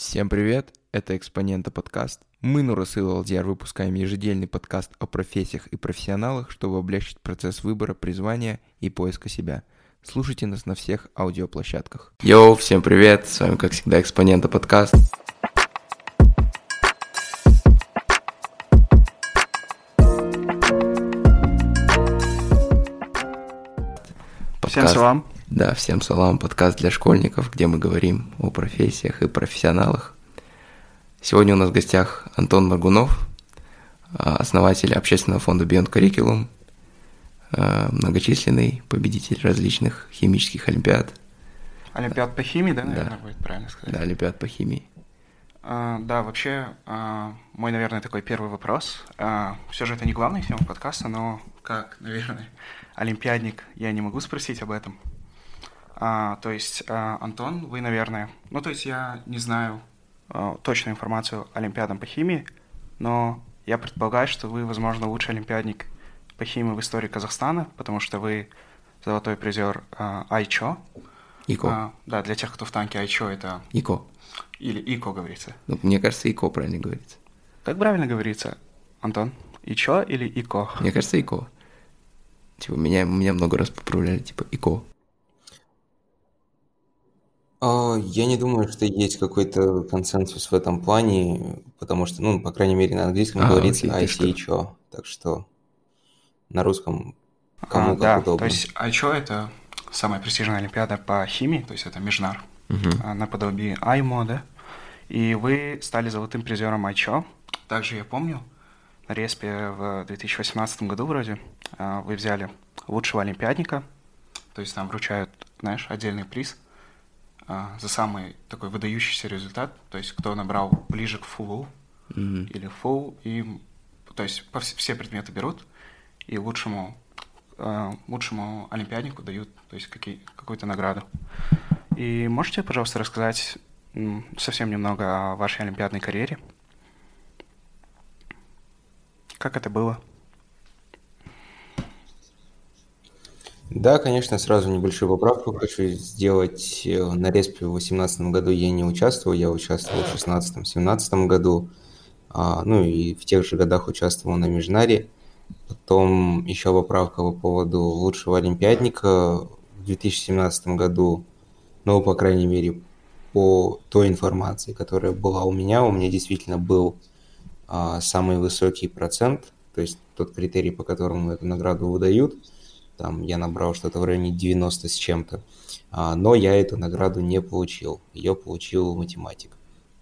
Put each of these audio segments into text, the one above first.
Всем привет, это Экспонента подкаст. Мы, Нурасыл Алдияр, выпускаем ежедельный подкаст о профессиях и профессионалах, чтобы облегчить процесс выбора, призвания и поиска себя. Слушайте нас на всех аудиоплощадках. Йоу, всем привет, с вами, как всегда, Экспонента подкаст. Всем салам. Да, всем салам, подкаст для школьников, где мы говорим о профессиях и профессионалах. Сегодня у нас в гостях Антон Маргунов, а, основатель общественного фонда Beyond Curriculum, а, многочисленный победитель различных химических олимпиад. Олимпиад по химии, да, наверное, да. будет правильно сказать? Да, олимпиад по химии. А, да, вообще, а, мой, наверное, такой первый вопрос. А, все же это не главная тема подкаста, но как, наверное, олимпиадник, я не могу спросить об этом. А, то есть, а, Антон, вы, наверное... Ну, то есть, я не знаю а, точную информацию олимпиадам по химии, но я предполагаю, что вы, возможно, лучший олимпиадник по химии в истории Казахстана, потому что вы золотой призер а, Айчо. ИКО. А, да, для тех, кто в танке Айчо, это... ИКО. Или ИКО говорится. Ну, мне кажется, ИКО правильно говорится. Как правильно говорится, Антон? ИЧО или ИКО? Мне кажется, ИКО. Типа, меня, меня много раз поправляли, типа, ИКО. А, Я не думаю, что есть какой-то консенсус в этом плане, потому что, ну, по крайней мере, на английском А, говорится окей? ICHO, так что на русском А, кому да, как удобно. то есть Айчо это самая престижная олимпиада по химии, то есть это Межнар, а, наподобие АЙМО, да? И вы стали золотым призером Айчо. Также я помню, на Респе в 2018 году вроде а, вы взяли лучшего олимпиадника, то есть там вручают, знаешь, отдельный приз а, за самый такой выдающийся результат, то есть кто набрал ближе к фулу Мгм. или full, и, то есть по вс- все предметы берут, и лучшему, э, лучшему олимпиаднику дают то есть какие, какую-то награду. И можете, пожалуйста, рассказать совсем немного о вашей олимпиадной карьере? Как это было? Да, конечно, сразу небольшую поправку хочу сделать. Э, На Респе в 2018 году я не участвовал, я участвовал в 2016-2017 году, А, ну и в тех же годах участвовал на Межнаре. Потом еще поправка по поводу лучшего олимпиадника в 2017 году, ну, по крайней мере, по той информации, которая была у меня, у меня действительно был а, самый высокий процент, то есть тот критерий, по которому эту награду выдают. Там я набрал что-то в районе 90 с чем-то, А, но я эту награду не получил. Ее получил математик.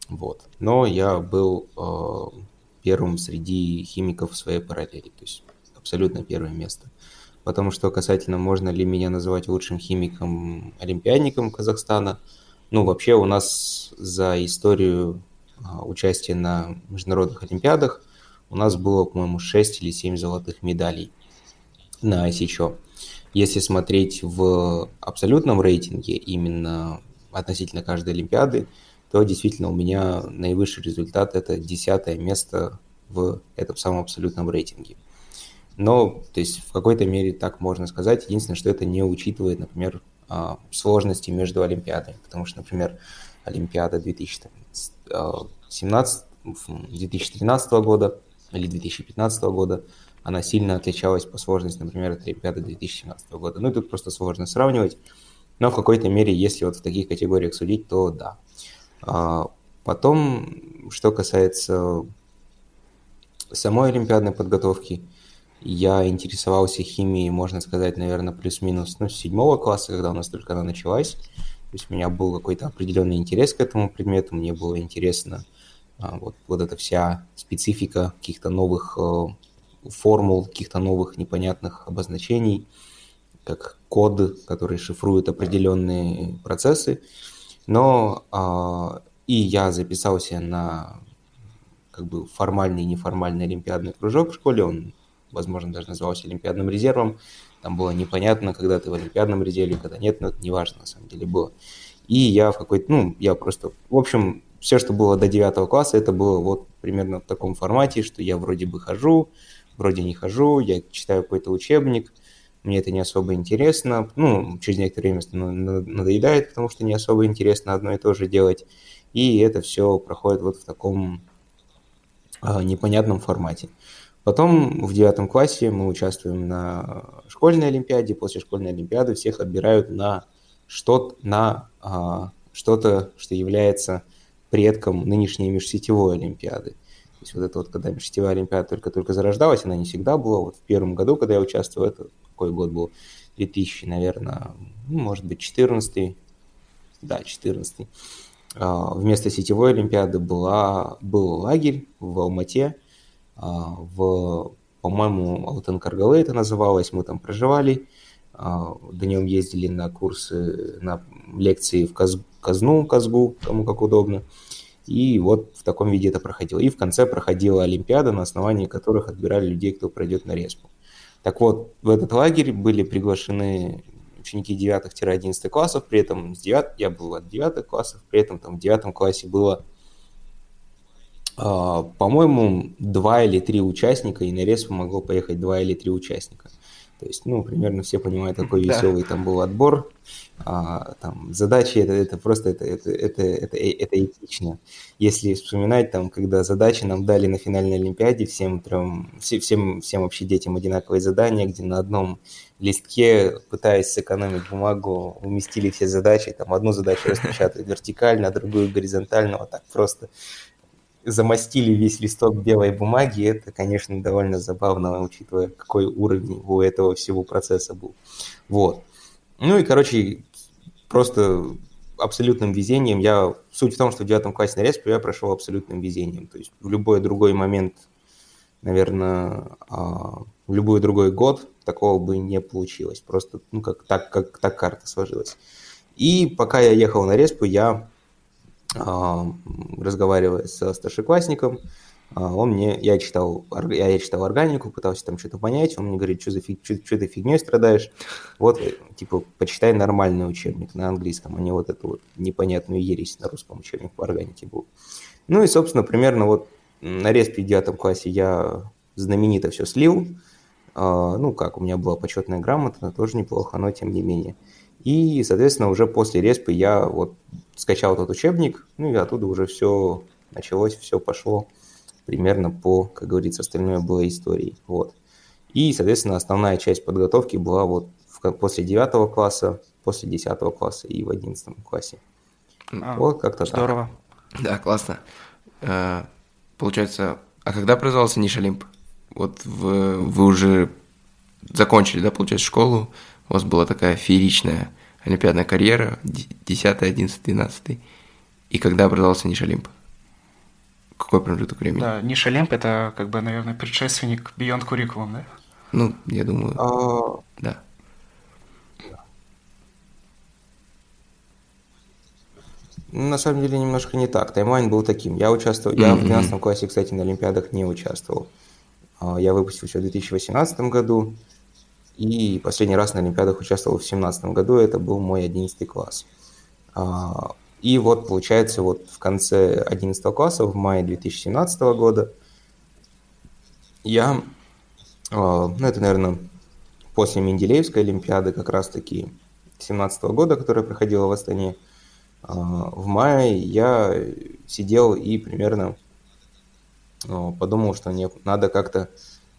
Вот. Но я был э, первым среди химиков в своей параллели, то есть абсолютно первое место. Потому что касательно, можно ли меня называть лучшим химиком-олимпиадником Казахстана, ну, вообще у нас за историю а, участия на международных олимпиадах у нас было, по-моему, 6 или 7 золотых медалей на ICHO. Если смотреть в абсолютном рейтинге, именно относительно каждой олимпиады, то действительно у меня наивысший результат – это десятое место в этом самом абсолютном рейтинге. Но, то есть, в какой-то мере так можно сказать. Единственное, что это не учитывает, например, а, сложности между олимпиадами. Потому что, например, Олимпиада 2017, 2013 года или 2015 года, она сильно отличалась по сложности, например, от Олимпиады 2017 года. Ну, тут просто сложно сравнивать. Но в какой-то мере, если вот в таких категориях судить, то да. А, Потом, что касается самой олимпиадной подготовки, я интересовался химией, можно сказать, наверное, плюс-минус ну, с седьмого класса, когда у нас только она началась. То есть у меня был какой-то определенный интерес к этому предмету, мне было интересно а, вот, вот эта вся специфика каких-то новых э, формул, каких-то новых непонятных обозначений, как код, который шифрует определенные процессы. Но а, и я записался на как бы формальный и неформальный олимпиадный кружок в школе, он, возможно, даже назывался олимпиадным резервом. Там было непонятно, когда ты в олимпиадном резерве, когда нет, но это не важно на самом деле было. И я в какой-то, ну, я просто, в общем, все, что было до 9 класса, это было вот примерно в таком формате, что я вроде бы хожу, вроде не хожу, я читаю какой-то учебник, мне это не особо интересно, ну, через некоторое время надоедает, потому что не особо интересно одно и то же делать, и это все проходит вот в таком а, непонятном формате. Потом в девятом классе мы участвуем на школьной олимпиаде. После школьной олимпиады всех отбирают на что-то, на, а, что-то, что является предком нынешней межсетевой олимпиады. То есть вот это вот, когда межсетевая олимпиада только-только зарождалась, она не всегда была. Вот в первом году, когда я участвовал, это какой год был? 2000, наверное, ну, может быть, 14 да, 14 а, Вместо сетевой олимпиады была, был лагерь в Алмате, а, в, по-моему, Алтын-Каргале это называлось, мы там проживали, а, днем ездили на курсы, на лекции в Каз, Казну, Казгу, кому как удобно. И вот в таком виде это проходило. И в конце проходила Олимпиада, на основании которых отбирали людей, кто пройдет на респу. Так вот, в этот лагерь были приглашены ученики 9-11 классов, при этом с 9, я был от 9 классов, при этом там в 9 классе было, э, по-моему, два или три участника, и на респу могло поехать два или три участника. То есть, ну, примерно все понимают, какой да. веселый там был отбор. А, там, задачи это, это просто это, это, это, это, это этично. Если вспоминать, там, когда задачи нам дали на финальной Олимпиаде, всем трем, всем, всем вообще детям одинаковые задания, где на одном листке, пытаясь сэкономить бумагу, уместили все задачи, там одну задачу распечатать вертикально, а другую горизонтально, вот так просто замостили весь листок белой бумаги, это, конечно, довольно забавно, учитывая, какой уровень у этого всего процесса был. Вот. Ну и, короче, просто абсолютным везением я... Суть в том, что в девятом классе на респе я прошел абсолютным везением. То есть в любой другой момент, наверное, а, в любой другой год такого бы не получилось. Просто, ну, как так, как так карта сложилась. И пока я ехал на респу, я разговаривая со старшеклассником, а, он мне, я читал, я, я читал органику, пытался там что-то понять, он мне говорит, что, за фиг, что, что ты фигней страдаешь, вот, типа, почитай нормальный учебник на английском, а не вот эту вот непонятную ересь на русском учебник по органике был. Ну и, собственно, примерно вот на респе в девятом классе я знаменито все слил, а, ну как, у меня была почетная грамота, тоже неплохо, но тем не менее. И, соответственно, уже после респы я вот скачал этот учебник, ну и оттуда уже все началось, все пошло примерно по, как говорится, остальное было историей. Вот. И, соответственно, основная часть подготовки была вот в, после 9 класса, после 10 класса и в 11 классе. А, вот как-то Здорово. Так. Да, классно. А, получается, а когда произвелся Ниш Олимп? Вот вы, вы уже закончили, да, получается, школу, у вас была такая фееричная олимпиадная карьера, 10, 11, 12. И когда образовался Ниш Олимп? Какой промежуток времени? Да, Ниш Олимп – это, как бы, наверное, предшественник Beyond Curriculum, да? Ну, я думаю, а... да. На самом деле немножко не так. Таймлайн был таким. Я участвовал, mm-hmm. я в 12 классе, кстати, на Олимпиадах не участвовал. А, я выпустился в 2018 году. И последний раз на Олимпиадах участвовал в 2017 году, это был мой 11 класс. А, и вот, получается, вот в конце 11 класса, в мае 2017 года, я, а, ну это, наверное, после Менделеевской Олимпиады, как раз-таки 2017 года, которая проходила в Астане, а, в мае я сидел и примерно подумал, что мне надо как-то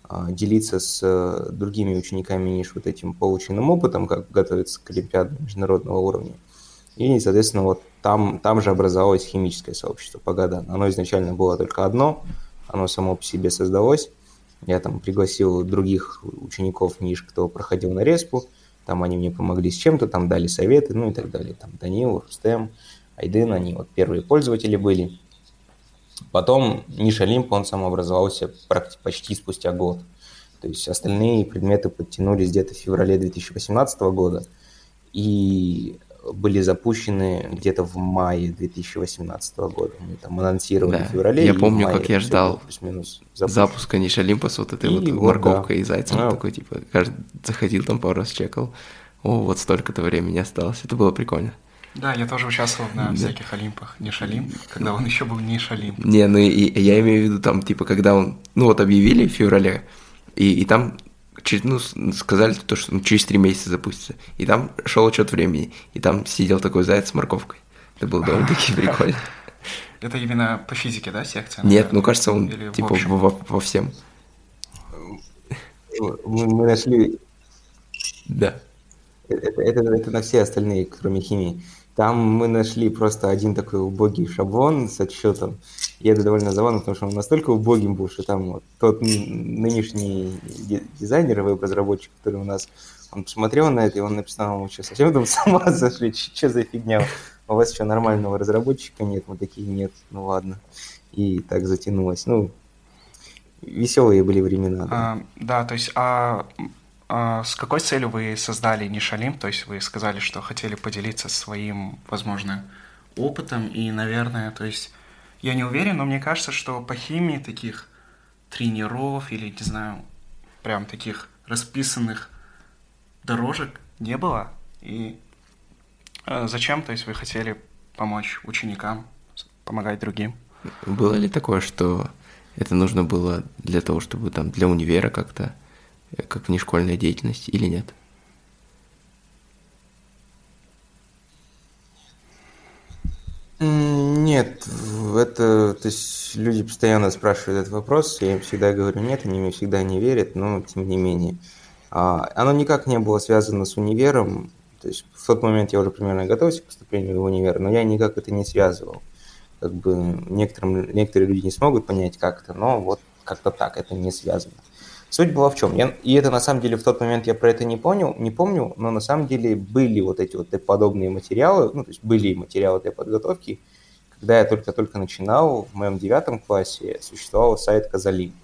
а, делиться с э, другими учениками ниш вот этим полученным опытом, как готовиться к Олимпиаде международного уровня. И, соответственно, вот там, там же образовалось химическое сообщество Пагадан. Оно изначально было только одно, оно само по себе создалось. Я там пригласил других учеников НИШ, кто проходил на респу, там они мне помогли с чем-то, там дали советы, ну и так далее. Там Данил, Рустем, Айдын, они вот первые пользователи были. Потом Ниша Олимп, он сам образовался почти спустя год. То есть остальные предметы подтянулись где-то в феврале 2018 года и были запущены где-то в мае 2018 года. Мы там анонсировали да. в феврале. Я помню, мае, как я ждал плюс-минус запуска Ниша Олимпа с вот этой и вот морковкой да. и зайцем. А. Такой, типа, каждый заходил там пару раз, чекал. О, вот столько-то времени осталось. Это было прикольно. Да, я тоже участвовал на да. всяких Олимпах. Не Шалим, когда он еще был не Шалим. Не, ну и я имею в виду там, типа, когда он, ну вот объявили в феврале, и, и там ну, сказали то, что ну, через три месяца запустится. И там шел учет времени. И там сидел такой заяц с морковкой. Это было довольно-таки прикольно. Это именно по физике, да, секция? Нет, ну кажется, он Или типа во, во всем. Мы, мы нашли... Да. Это, это, это на все остальные, кроме химии. Там мы нашли просто один такой убогий шаблон с отсчетом. И это довольно забавно, потому что он настолько убогим был, что там вот тот нынешний дизайнер, веб-разработчик, который у нас, он посмотрел на это, и он написал, мы что, совсем там с ума что за фигня? У вас еще нормального разработчика нет, мы такие, нет, ну ладно. И так затянулось. Ну, веселые были времена. Да, а, да то есть, а с какой целью вы создали Нишалим? То есть вы сказали, что хотели поделиться своим, возможно, опытом и, наверное, то есть я не уверен, но мне кажется, что по химии таких тренеров или, не знаю, прям таких расписанных дорожек не было. И э, зачем, то есть вы хотели помочь ученикам, помогать другим? Было ли такое, что это нужно было для того, чтобы там для универа как-то как внешкольная деятельность или нет? Нет, это, то есть люди постоянно спрашивают этот вопрос, я им всегда говорю нет, они мне всегда не верят, но тем не менее. А, оно никак не было связано с универом, то есть в тот момент я уже примерно готовился к поступлению в универ, но я никак это не связывал. Как бы некоторым, некоторые люди не смогут понять как это, но вот как-то так это не связано. Суть была в чем? Я, и это на самом деле в тот момент я про это не понял, не помню, но на самом деле были вот эти вот подобные материалы, ну, то есть были материалы для подготовки. Когда я только-только начинал, в моем девятом классе существовал сайт Казалимп.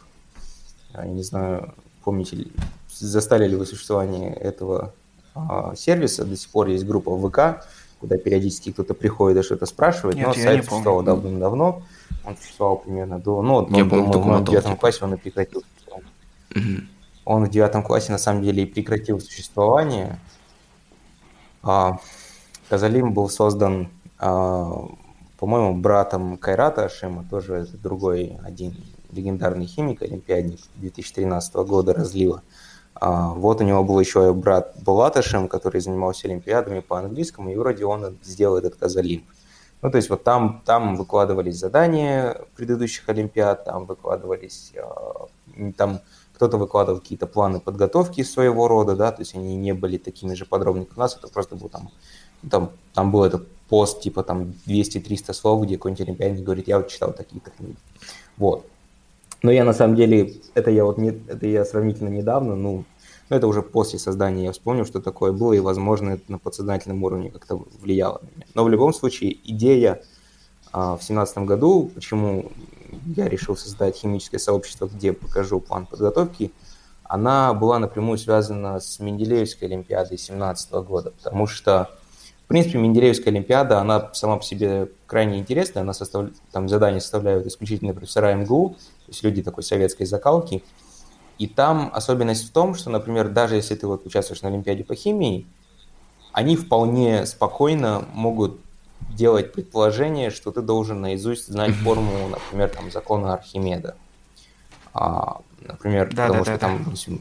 Я не знаю, помните ли, застали ли вы существование этого а, сервиса, до сих пор есть группа ВК, куда периодически кто-то приходит и что-то спрашивает, Нет, но сайт существовал давно-давно, он существовал примерно до, ну, я он, помню, думаю, в девятом классе он и прекратил он в девятом классе на самом деле и прекратил существование. А, Казалим был создан, а, по-моему, братом Кайрата Ашима, тоже другой один легендарный химик, олимпиадник 2013 года разлива. А, вот у него был еще брат Булат Ашим, который занимался олимпиадами по английскому, и вроде он сделал этот Казалим. Ну, то есть вот там, там выкладывались задания предыдущих олимпиад, там выкладывались, там кто-то выкладывал какие-то планы подготовки своего рода, да, то есть они не были такими же подробными, как у нас, это просто был там, там, там был этот пост, типа там 200-300 слов, где какой-нибудь олимпиадник говорит, я вот читал такие-то книги. Вот. Но я на самом деле, это я вот не, это я сравнительно недавно, ну, но это уже после создания я вспомнил, что такое было, и, возможно, это на подсознательном уровне как-то влияло на меня. Но в любом случае, идея а, в семнадцатом году, почему я решил создать химическое сообщество, где покажу план подготовки, она была напрямую связана с Менделеевской Олимпиадой 2017 года, потому что, в принципе, Менделеевская Олимпиада, она сама по себе крайне интересная, она состав... там задания составляют исключительно профессора МГУ, то есть люди такой советской закалки, и там особенность в том, что, например, даже если ты вот участвуешь на Олимпиаде по химии, они вполне спокойно могут делать предположение, что ты должен наизусть знать формулу, например, там, закона Архимеда. А, например, да, потому да, что да, там, да.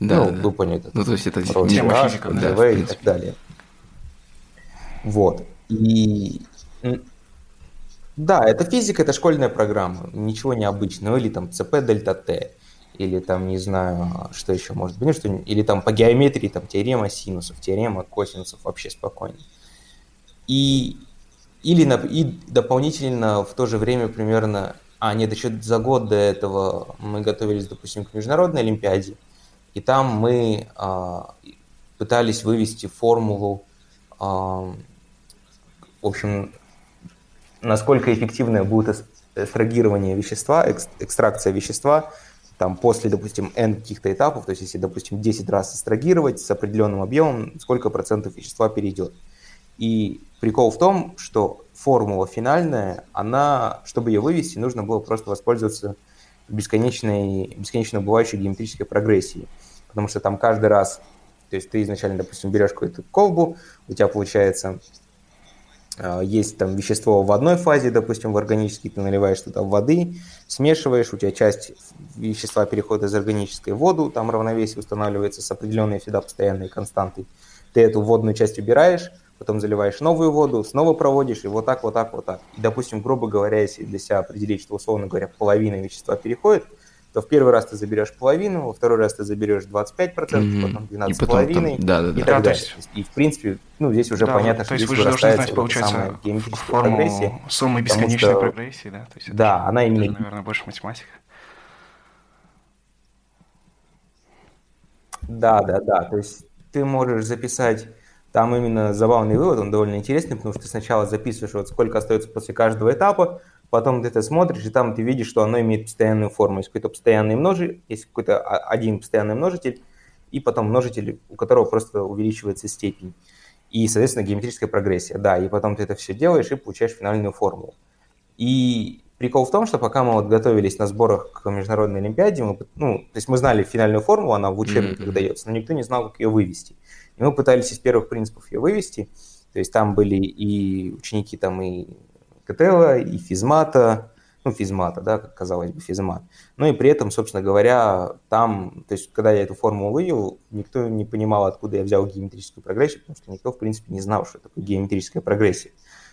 да, ну, да. вы поняли, ну, то есть это тема физика, да, ДВ и так далее. Вот. И да, это физика, это школьная программа, ничего необычного, или там ЦП дельта Т, или там, не знаю, что еще может быть, ну, что, или там по геометрии, там теорема синусов, теорема косинусов, вообще спокойно. И или и дополнительно в то же время примерно... А, нет, еще за год до этого мы готовились, допустим, к Международной Олимпиаде, и там мы а, пытались вывести формулу, а, в общем, насколько эффективное будет эстрагирование вещества, экстракция вещества, там после, допустим, n каких-то этапов, то есть если, допустим, 10 раз эстрагировать с определенным объемом, сколько процентов вещества перейдет. И прикол в том, что формула финальная, она, чтобы ее вывести, нужно было просто воспользоваться бесконечной, бесконечно бывающей геометрической прогрессией. Потому что там каждый раз, то есть ты изначально, допустим, берешь какую-то колбу, у тебя получается а, есть там вещество в одной фазе, допустим, в органический, ты наливаешь туда воды, смешиваешь, у тебя часть вещества переходит из органической в воду, там равновесие устанавливается с определенной всегда постоянной константой. Ты эту водную часть убираешь, потом заливаешь новую воду, снова проводишь, и вот так, вот так, вот так. И, допустим, грубо говоря, если для себя определить, что, условно говоря, половина вещества переходит, то в первый раз ты заберешь половину, во второй раз ты заберешь 25%, mm-hmm. потом 12,5% да, да, да. и так да, далее. Есть... И, в принципе, ну, здесь уже да, понятно, что здесь вырастает знать, получается, самая геометрическая прогрессия. Суммы бесконечной что... прогрессии, да? То есть да, это, она именно... Это, наверное, больше математика. Да, да, да. То есть ты можешь записать там именно забавный вывод, он довольно интересный, потому что ты сначала записываешь, вот сколько остается после каждого этапа, потом ты это смотришь, и там ты видишь, что оно имеет постоянную форму. Есть какой-то постоянный множитель, есть какой-то один постоянный множитель, и потом множитель, у которого просто увеличивается степень. И, соответственно, геометрическая прогрессия. Да, и потом ты это все делаешь и получаешь финальную формулу. И прикол в том, что пока мы вот готовились на сборах к международной олимпиаде, мы, ну, то есть мы знали финальную формулу, она в учебниках mm-hmm. дается, но никто не знал, как ее вывести. И мы пытались из первых принципов ее вывести. То есть там были и ученики там и КТЛ, и физмата, ну, физмата, да, как казалось бы, физмат. Ну и при этом, собственно говоря, там, то есть, когда я эту формулу вывел, никто не понимал, откуда я взял геометрическую прогрессию, потому что никто, в принципе, не знал, что такое геометрическая прогрессия.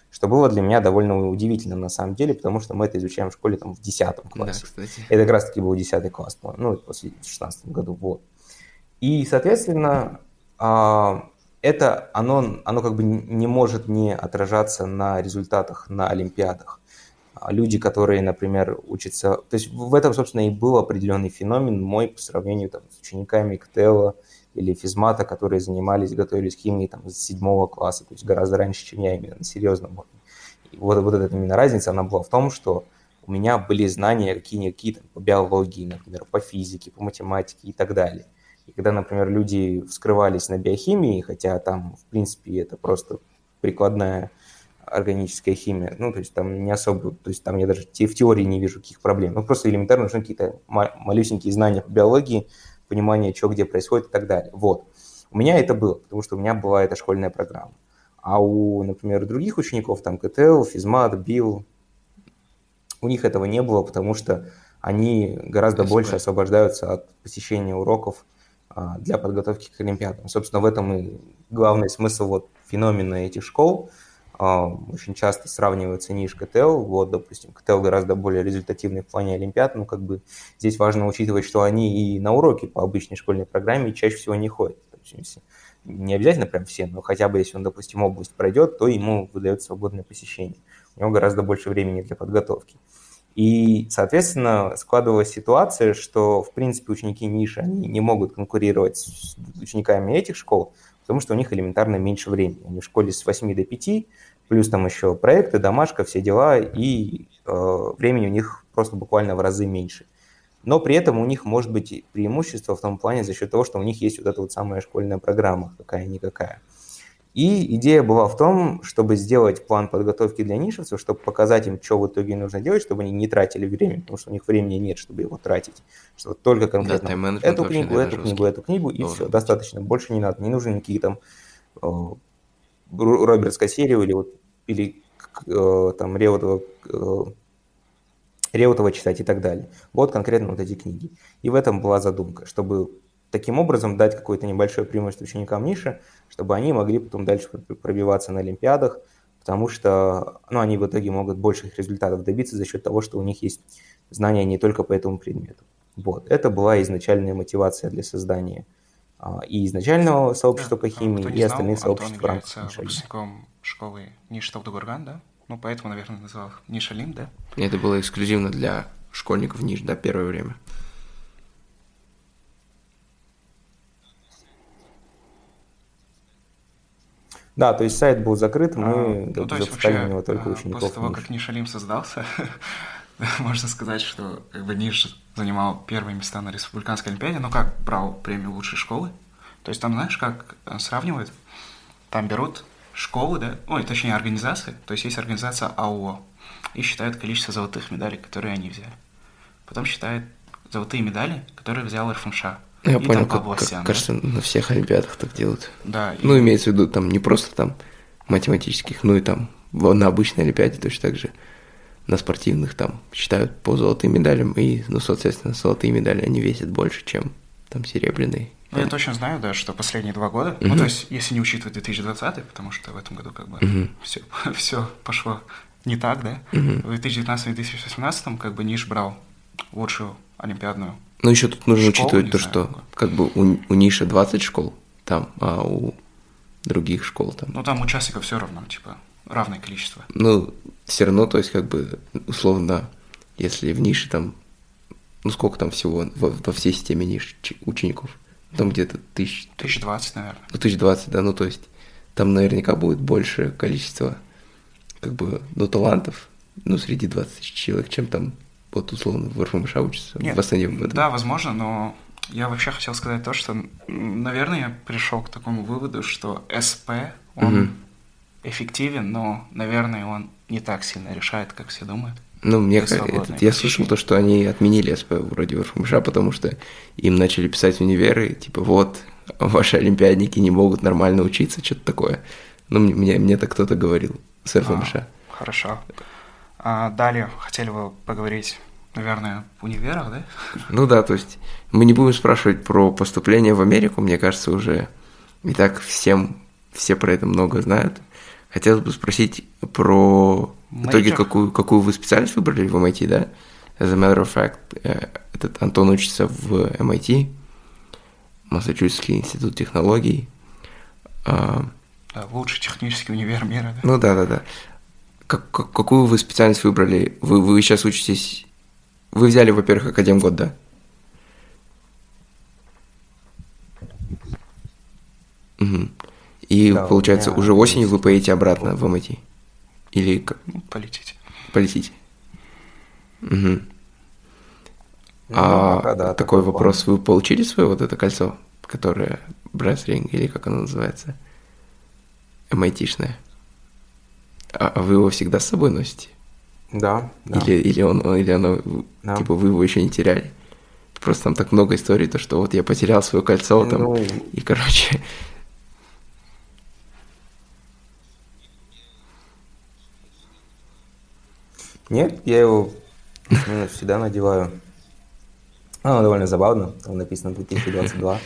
Что было для меня довольно удивительно на самом деле, потому что мы это изучаем в школе там в 10 классе. Да, кстати. Это как раз-таки был 10 класс, ну, после 16 году, вот. И, соответственно, это оно, оно как бы не может не отражаться на результатах на Олимпиадах. А люди, которые, например, учатся... То есть в этом, собственно, и был определенный феномен мой по сравнению там, с учениками КТЛа или физмата, которые занимались, готовились к химии там, с седьмого класса, то есть гораздо раньше, чем я именно на серьезном уровне. И вот, вот эта именно разница, она была в том, что у меня были знания какие-никакие по биологии, например, по физике, по математике и так далее. И когда, например, люди вскрывались на биохимии, хотя там, в принципе, это просто прикладная органическая химия, ну, то есть там не особо, то есть там я даже в теории не вижу каких проблем, ну, просто элементарно нужны какие-то малюсенькие знания по биологии, понимание, что где происходит и так далее. Вот. У меня это было, потому что у меня была эта школьная программа. А у, например, других учеников, там, КТЛ, физмат, БИЛ, у них этого не было, потому что они гораздо Спасибо. больше освобождаются от посещения уроков для подготовки к Олимпиадам. Собственно, в этом и главный смысл вот феномена этих школ. А, очень часто сравнивается НИШ КТЛ. Вот, допустим, КТЛ гораздо более результативный в плане Олимпиад, но как бы здесь важно учитывать, что они и на уроки по обычной школьной программе чаще всего не ходят. Есть, не обязательно прям все, но хотя бы если он, допустим, область пройдет, то ему выдает свободное посещение. У него гораздо больше времени для подготовки. И, соответственно, складывалась ситуация, что, в принципе, ученики ниши, они не могут конкурировать с учениками этих школ, потому что у них элементарно меньше времени. Они в школе с 8 до 5, плюс там еще проекты, домашка, все дела, и э, времени у них просто буквально в разы меньше. Но при этом у них может быть преимущество в том плане за счет того, что у них есть вот эта вот самая школьная программа, какая-никакая. И идея была в том, чтобы сделать план подготовки для нишевцев, чтобы показать им, что в итоге нужно делать, чтобы они не тратили время, потому что у них времени нет, чтобы его тратить. Что только конкретно да, эту книгу, эту жесткий. книгу, эту книгу, и Должен. все, достаточно. Больше не надо. Не нужны никакие там э, Робертская серия или вот или э, там Реутова, э, Реутова читать и так далее. Вот конкретно вот эти книги. И в этом была задумка, чтобы таким образом дать какое-то небольшое преимущество ученикам ниши, чтобы они могли потом дальше пробиваться на Олимпиадах, потому что ну, они в итоге могут больших результатов добиться за счет того, что у них есть знания не только по этому предмету. Вот. Это была изначальная мотивация для создания а, и изначального сообщества да. по химии, и остальных знал, сообществ в рамках выпускником школы Ниша Тавдугурган, да? Ну, поэтому, наверное, назвал их Нишалим, да? Это было эксклюзивно для школьников Ниш, да, первое время. Да, то есть сайт был закрыт, мы а, ну, запускали на него только а, учеников. После того, как Нишалим создался, можно сказать, что как бы Ниш занимал первые места на республиканской олимпиаде, но как брал премию лучшей школы. То есть там, знаешь, как э, сравнивают? Там берут школы, да, ой, точнее организации, то есть есть организация АО, и считают количество золотых медалей, которые они взяли. Потом считают золотые медали, которые взял РФМШ. Я и понял, как, как, да? кажется, на всех олимпиадах так делают. Да. Ну, и... имеется в виду там не просто там математических, ну и там на обычной олимпиаде точно так же на спортивных там считают по золотым медалям, и, ну, соответственно, золотые медали, они весят больше, чем там серебряные, Ну, я точно знаю, да, что последние два года, ну, то есть, если не учитывать 2020, потому что в этом году как бы все, все пошло не так, да, в 2019-2018 как бы Ниш брал лучшую олимпиадную Ну, еще тут нужно Школу, учитывать то, знаю, что какую. как бы у, у Ниша 20 школ там, а у других школ там. Ну, там участников все равно, типа, равное количество. Ну, все равно, то есть, как бы, условно, если в нише там, ну, сколько там всего во, во всей системе ниш учеников? Там где-то тысяч, 1020, наверное. ну, тысяч двадцать, да, ну, то есть, там наверняка будет большее количество, как бы, ну, талантов, ну, среди 20 тысяч человек, чем там, вот, условно, в РФМШ учатся, Нет, в основном в этом. Да, возможно, но я вообще хотел сказать то, что, наверное, я пришел к такому выводу, что СП, он Мгм. эффективен, но, наверное, он не так сильно решает, как все думают. Ну, мне этот- я слышал то, что они отменили СП вроде РФМШ, потому что им начали писать универы, типа, вот, ваши олимпиадники не могут нормально учиться, что-то такое. Ну, мне, мне, мне так кто-то говорил с РФМШ. А, хорошо. А, далее хотели бы поговорить, наверное, в универах, да? Ну да, то есть мы не будем спрашивать про поступление в Америку, мне кажется, уже и так всем, все про это много знают. Хотелось бы спросить про в итоге Major? какую, какую вы специальность выбрали в MIT, да? As a matter of fact, э, этот Антон учится в MIT, Массачусетский институт технологий. А, лучший технический универ мира, да? Ну да, да, да. Как, как- какую вы специальность выбрали? Вы, вы сейчас учитесь... Вы взяли, во-первых, академгод, да? Мгм. И Да, получается, меня уже осенью вы поедете обратно в MIT? Или как? Ну, полетите. полетите? Мгм. Ну, а пока да, такой план. вопрос, вы получили свое вот это кольцо, которое Ring, или как оно называется? MIT-шное. А, а вы его всегда с собой носите? Да, да. Или, или, он, или оно, Да. типа, вы его еще не теряли? Просто там так много историй, то что вот я потерял свое кольцо там, Ну, и, короче, Нет, я его ну, всегда надеваю. Оно довольно забавно, там написано 2022,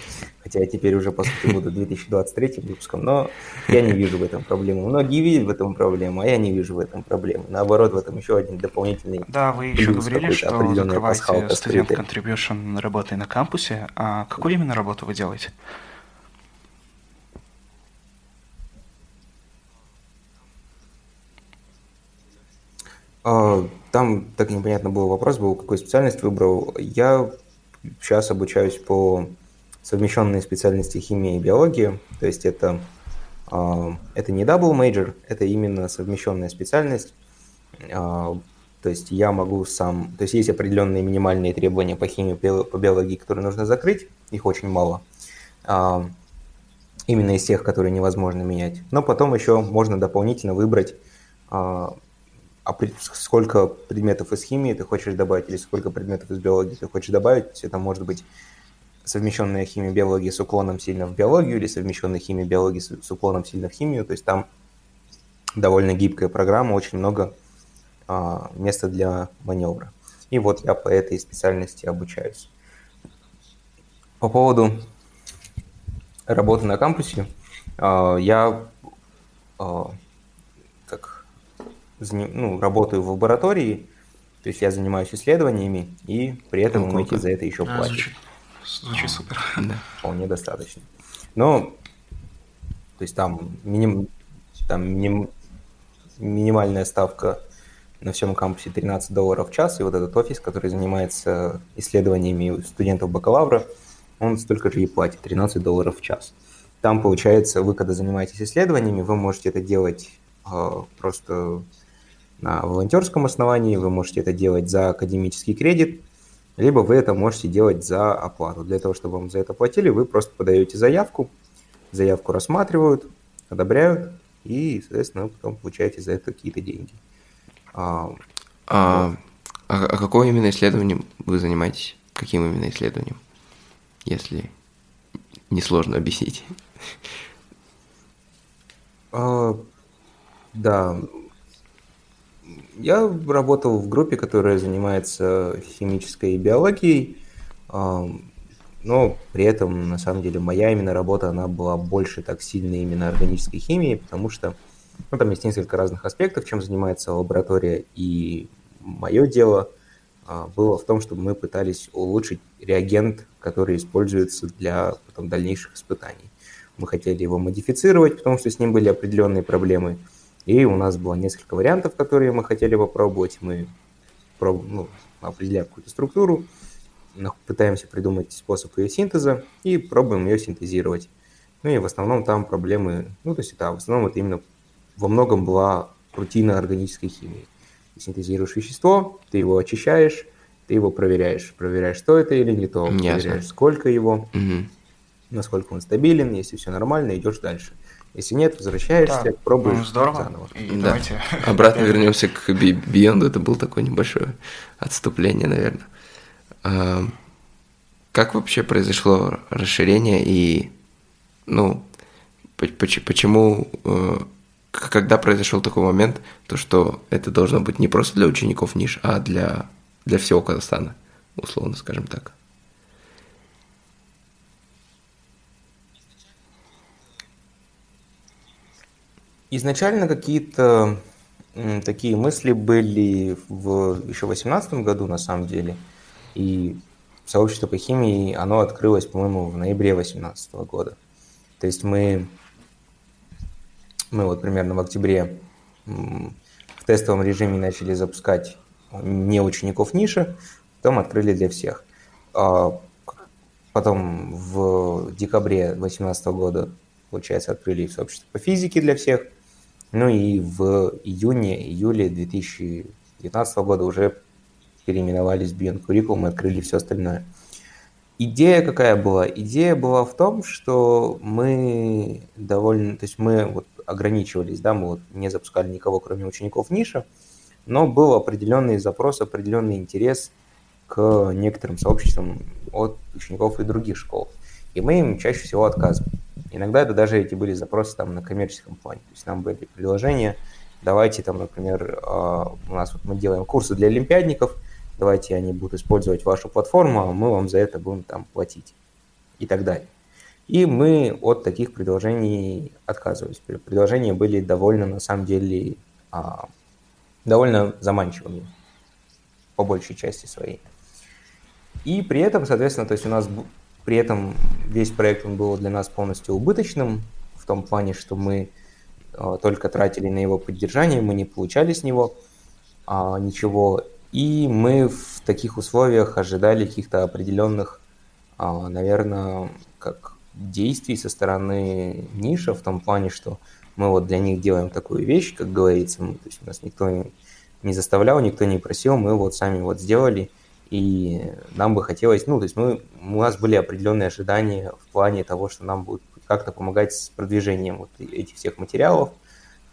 хотя я теперь уже, по сути, буду 2023 выпуском, но я не вижу в этом проблемы. Многие видят в этом проблему, а я не вижу в этом проблемы. Наоборот, в этом еще один дополнительный Да, вы еще говорили, что закрываете студент contribution работой на кампусе. А какую именно работу вы делаете? А, Там так непонятно был вопрос, был, какую специальность выбрал. Я сейчас обучаюсь по совмещенной специальности химия и биология, то есть это, а, это не double major, это именно совмещенная специальность. А, То есть я могу сам, то есть есть определенные минимальные требования по химии, по биологии, которые нужно закрыть, их очень мало. А, Именно из тех, которые невозможно менять. Но потом еще можно дополнительно выбрать а, при- сколько предметов из химии ты хочешь добавить или сколько предметов из биологии ты хочешь добавить. Это может быть совмещенная химия биологии с уклоном сильно в биологию или совмещенная химия биологии с, с уклоном сильно в химию. То есть там довольно гибкая программа, очень много а, места для маневра. И вот я по этой специальности обучаюсь. По поводу работы на кампусе, а, я а, ну, работаю в лаборатории, то есть я занимаюсь исследованиями, и при этом Ну, MIT за это еще платит. звучит, звучит супер. да. Вполне достаточно. Но, то есть там, миним, там миним- минимальная ставка на всем кампусе 13 долларов в час, и вот этот офис, который занимается исследованиями студентов бакалавра, он столько же и платит, 13 долларов в час. Там, получается, вы, когда занимаетесь исследованиями, вы можете это делать э, просто на волонтерском основании, вы можете это делать за академический кредит, либо вы это можете делать за оплату. Для того, чтобы вам за это платили, вы просто подаете заявку, заявку рассматривают, одобряют, и, соответственно, вы потом получаете за это какие-то деньги. А, А, а, а какое именно исследованием вы занимаетесь? Каким именно исследованием? Если несложно объяснить. а, да, я работал в группе, которая занимается химической биологией. А, но при этом, на самом деле, моя именно работа, она была больше так сильно именно органической химией, потому что ну, там есть несколько разных аспектов, чем занимается лаборатория, и мое дело а, было в том, чтобы мы пытались улучшить реагент, который используется для потом, дальнейших испытаний. Мы хотели его модифицировать, потому что с ним были определенные проблемы, и у нас было несколько вариантов, которые мы хотели попробовать. Мы проб... ну, определяем какую-то структуру, пытаемся придумать способ ее синтеза и пробуем ее синтезировать. Ну и в основном там проблемы, ну то есть это в основном это именно во многом была рутина органической химии. Ты синтезируешь вещество, ты его очищаешь, ты его проверяешь. Проверяешь, что это или не то. Ясно. Проверяешь, сколько его, угу. насколько он стабилен. Если все нормально, идешь дальше. Если нет, возвращаешься, да. пробуешь ну, здорово. заново. И да. давайте... Обратно вернемся к Beyond. Это было такое небольшое отступление, наверное. А, как вообще произошло расширение и, ну, почему, э, когда произошел такой момент, то что это должно быть не просто для учеников ниш, а для, для всего Казахстана, условно скажем так? Изначально какие-то такие мысли были в еще в 2018 году, на самом деле. И сообщество по химии, оно открылось, по-моему, в ноябре 2018 года. То есть мы, мы вот примерно в октябре в тестовом режиме начали запускать не учеников ниши, потом открыли для всех. А потом в декабре 2018 года, получается, открыли сообщество по физике для всех. Ну и в июне-июле 2019 года уже переименовались Beyond Curriculum и открыли все остальное. Идея какая была? Идея была в том, что мы довольно, то есть мы вот ограничивались, да, мы вот не запускали никого, кроме учеников ниша, но был определенный запрос, определенный интерес к некоторым сообществам от учеников и других школ. И мы им чаще всего отказывали. Иногда это даже эти были запросы там на коммерческом плане. То есть нам были предложения, давайте там, например, а, у нас вот мы делаем курсы для олимпиадников – давайте они будут использовать вашу платформу, а мы вам за это будем там платить и так далее. И мы от таких предложений отказывались. Предложения были довольно, на самом деле, а, довольно заманчивыми по большей части своей. И при этом, соответственно, то есть у нас при этом весь проект он был для нас полностью убыточным, в том плане, что мы а, только тратили на его поддержание, мы не получали с него а, ничего, и мы в таких условиях ожидали каких-то определенных, а, наверное, как действий со стороны ниша в том плане, что мы вот для них делаем такую вещь, как говорится, мы, то есть нас никто не заставлял, никто не просил, мы вот сами вот сделали, и нам бы хотелось, ну, то есть мы, у нас были определенные ожидания в плане того, что нам будет как-то помогать с продвижением вот этих всех материалов,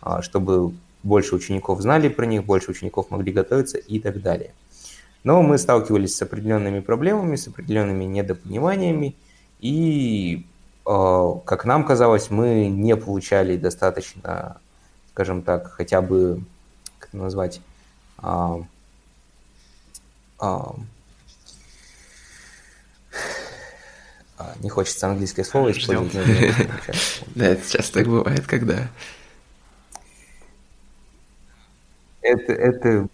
а, чтобы больше учеников знали про них, больше учеников могли готовиться и так далее. Но мы сталкивались с определенными проблемами, с определенными недопониманиями, и, э, как нам казалось, мы не получали достаточно, скажем так, хотя бы, как это назвать, э, не хочется английское слово использовать. Да, это часто так бывает, когда это, это,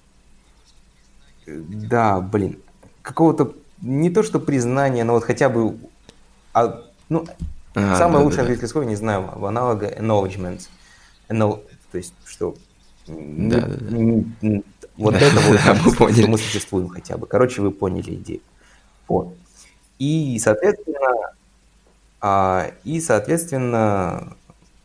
да, блин, какого-то, не то что признания, но вот хотя бы, а, ну, а, самое да, лучшее да, английское слово, не знаю, аналога acknowledgement, Acknow, то есть, что да, да, да. Вот да, это вот, да, мы поняли. мы существуем хотя бы. Короче, вы поняли идею. Вот. И, соответственно, а, и, соответственно,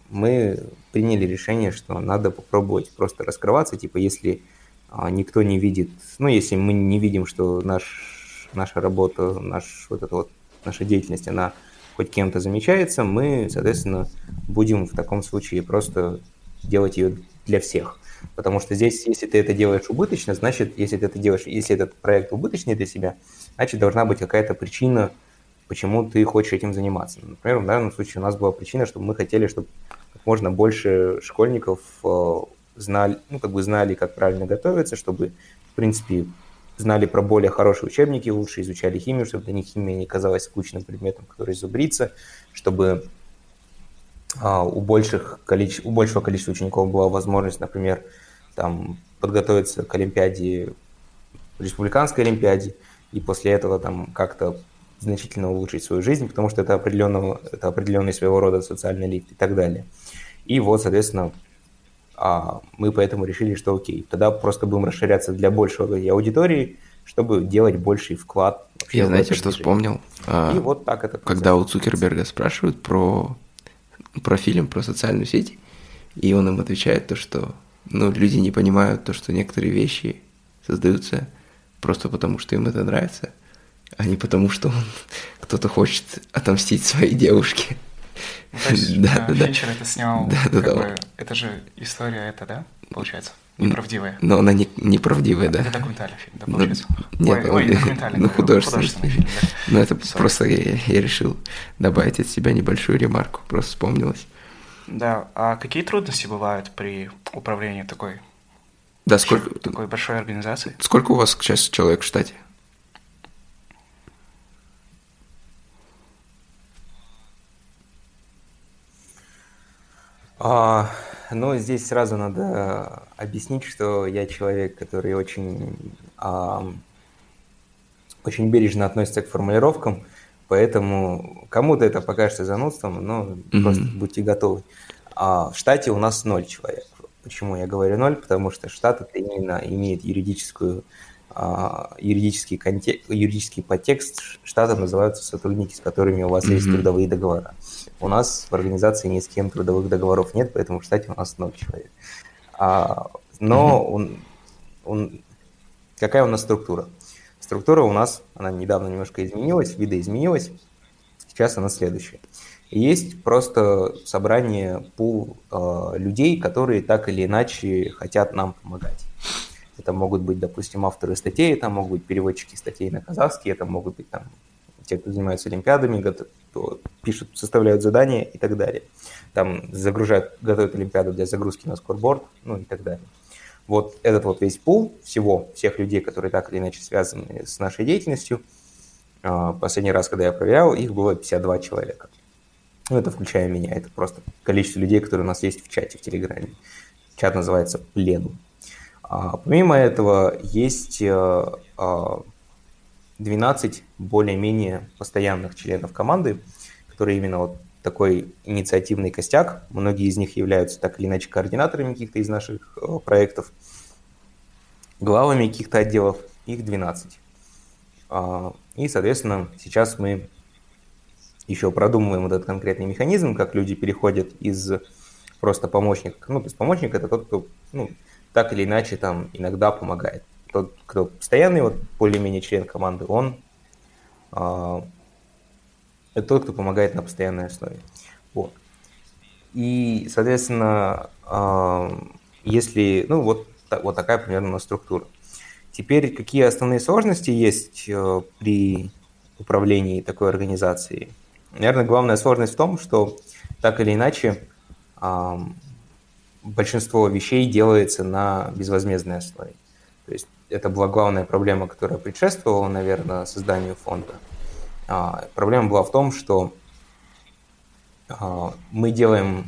мы приняли решение, что надо попробовать просто раскрываться, типа если а, никто не видит, ну если мы не видим, что наш, наша работа, наш, вот эта вот наша деятельность, она хоть кем-то замечается, мы, соответственно, будем в таком случае просто делать ее для всех. Потому что здесь, если ты это делаешь убыточно, значит, если ты это делаешь, если этот проект убыточный для себя, значит, должна быть какая-то причина, почему ты хочешь этим заниматься. Например, в данном случае у нас была причина, что мы хотели, чтобы можно больше школьников э, знали, ну, как бы знали, как правильно готовиться, чтобы, в принципе, знали про более хорошие учебники, лучше изучали химию, чтобы для них химия не казалась скучным предметом, который зубрится, чтобы у, больших количеств, у большего количества учеников была возможность, например, там, подготовиться к Олимпиаде, республиканской Олимпиаде, и после этого там как-то значительно улучшить свою жизнь, потому что это, определенного, это определенный своего рода социальный лифт и так далее. И вот, соответственно, а, мы поэтому решили, что окей, тогда просто будем расширяться для большего аудитории, чтобы делать больший вклад. Я знаете, что вспомнил? А, и а, вот так это. Когда у Цукерберга спрашивают про, про фильм, про социальную сеть, и он им отвечает то, что ну, люди не понимают то, что некоторые вещи создаются просто потому, что им это нравится, а не потому, что он, кто-то хочет отомстить своей девушке. Ну, то есть, да, да, Финчер это снял, да, да, да. Бы, это же история это, да, получается? Неправдивая. Но она не, неправдивая, да. Это документальный фильм, да, ну, получается? Ну, нет, ой, ой, документальный, ну, художественный, художественный фильм. Да. Ну, это Sorry. просто я, я решил добавить от себя небольшую ремарку, просто вспомнилось. Да, а какие трудности бывают при управлении такой, да, сколько... такой большой организацией? Сколько у вас сейчас человек в штате? А, ну, здесь сразу надо объяснить, что я человек, который очень, а, очень бережно относится к формулировкам, поэтому кому-то это покажется занудством, но mm-hmm. просто будьте готовы. А в штате у нас ноль человек. Почему я говорю ноль? Потому что штат это именно имеет юридическую юридический, контекст, юридический подтекст штата называются сотрудники, с которыми у вас mm-hmm. есть трудовые договора. У нас в организации ни с кем трудовых договоров нет, поэтому в штате у нас ноль человек. А, но mm-hmm. он, он, какая у нас структура? Структура у нас, она недавно немножко изменилась, видоизменилась. Сейчас она следующая. Есть просто собрание пул э, людей, которые так или иначе хотят нам помогать. Это могут быть, допустим, авторы статей, это могут быть переводчики статей на казахский, это могут быть там те, кто занимаются олимпиадами, кто пишут, составляют задания и так далее. Там загружают, готовят олимпиаду для загрузки на скорборд, ну и так далее. Вот этот вот весь пул всего, всех людей, которые так или иначе связаны с нашей деятельностью, а, последний раз, когда я проверял, их было 52 человека. Ну, это включая меня, это просто количество людей, которые у нас есть в чате в Телеграме. Чат называется «Пленум». А, помимо этого, есть 12 э, а, более-менее постоянных членов команды, которые именно вот такой инициативный костяк. Многие из них являются так или иначе координаторами каких-то из наших э, проектов, главами каких-то отделов. Их 12. А, и, соответственно, сейчас мы еще продумываем вот этот конкретный механизм, как люди переходят из просто помощника, ну, то есть помощник это тот, кто ну, так или иначе там иногда помогает. Тот, кто постоянный, вот более-менее член команды, он э, это тот, кто помогает на постоянной основе. Вот. И, соответственно, э, если, ну, вот, вот такая примерно структура. Теперь, какие основные сложности есть э, при управлении такой организацией? Наверное, главная сложность в том, что так или иначе э, большинство вещей делается на безвозмездной основе. То есть это была главная проблема, которая предшествовала, наверное, созданию фонда. А, проблема была в том, что а, мы делаем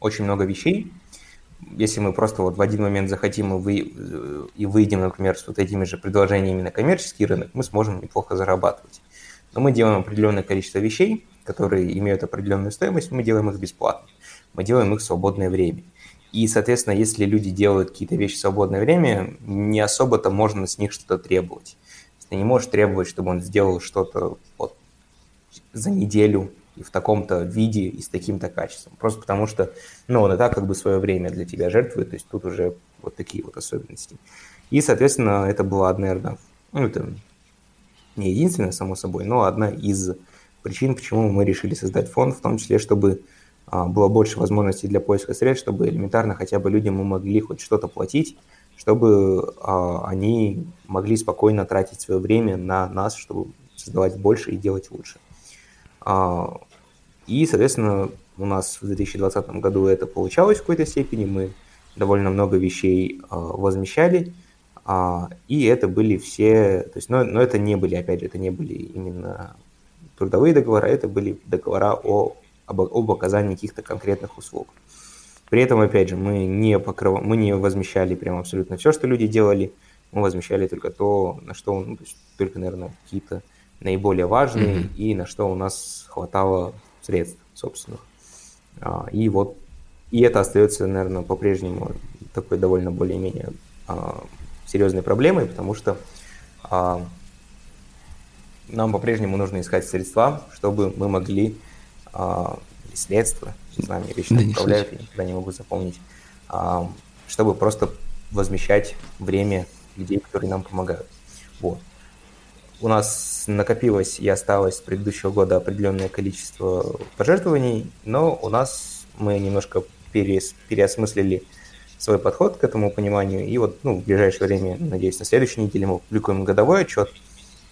очень много вещей. Если мы просто вот в один момент захотим и, вы, и выйдем, например, с вот этими же предложениями на коммерческий рынок, мы сможем неплохо зарабатывать. Но мы делаем определенное количество вещей, которые имеют определенную стоимость, мы делаем их бесплатно. Мы делаем их в свободное время. И, соответственно, если люди делают какие-то вещи в свободное время, не особо-то можно с них что-то требовать. Ты не можешь требовать, чтобы он сделал что-то вот за неделю и в таком-то виде и с таким-то качеством. Просто потому что, ну, он и так как бы свое время для тебя жертвует, то есть тут уже вот такие вот особенности. И, соответственно, это была, наверное, ну, это не единственная, само собой, но одна из причин, почему мы решили создать фонд, в том числе, чтобы было больше возможностей для поиска средств, чтобы элементарно хотя бы людям мы могли хоть что-то платить, чтобы а, они могли спокойно тратить свое время на нас, чтобы создавать больше и делать лучше. А, и, соответственно, у нас в 2020 году это получалось в какой-то степени, мы довольно много вещей возмещали, А, и это были все, то есть, но, но это не были, опять же, это не были именно трудовые договора, это были договора о, об, об оказании каких-то конкретных услуг. При этом, опять же, мы не, покрыв... мы не возмещали прям абсолютно все, что люди делали, мы возмещали только то, на что, ну, то есть только, наверное, какие-то наиболее важные mm-hmm. и на что у нас хватало средств собственных. А, и вот, и это остается, наверное, по-прежнему такой довольно более-менее а, серьезной проблемой, потому что а, нам по-прежнему нужно искать средства, чтобы мы могли а, средства, не знаю, мне вечно да управляют, я никогда не могу запомнить, а, чтобы просто возмещать время людей, которые нам помогают. Вот. У нас накопилось и осталось с предыдущего года определенное количество пожертвований, но у нас мы немножко перес, переосмыслили свой подход к этому пониманию. И вот ну, в ближайшее время, надеюсь, на следующей неделе мы опубликуем годовой отчет,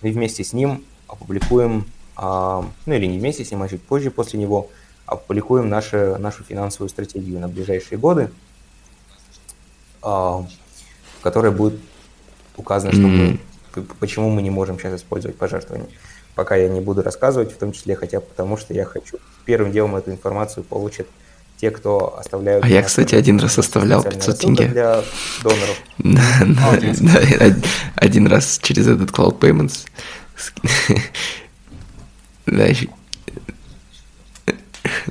и вместе с ним опубликуем, а, ну или не вместе с ним, а чуть позже после него, опубликуем нашу, нашу финансовую стратегию на ближайшие годы, а, в которой будет указано, что мы, почему мы не можем сейчас использовать пожертвования. Пока я не буду рассказывать, в том числе хотя бы потому, что я хочу. Первым делом эту информацию получат те, кто оставляют... А я, кстати, один раз оставлял 500 тенге. Для доноров. Один раз через этот Cloud Payments.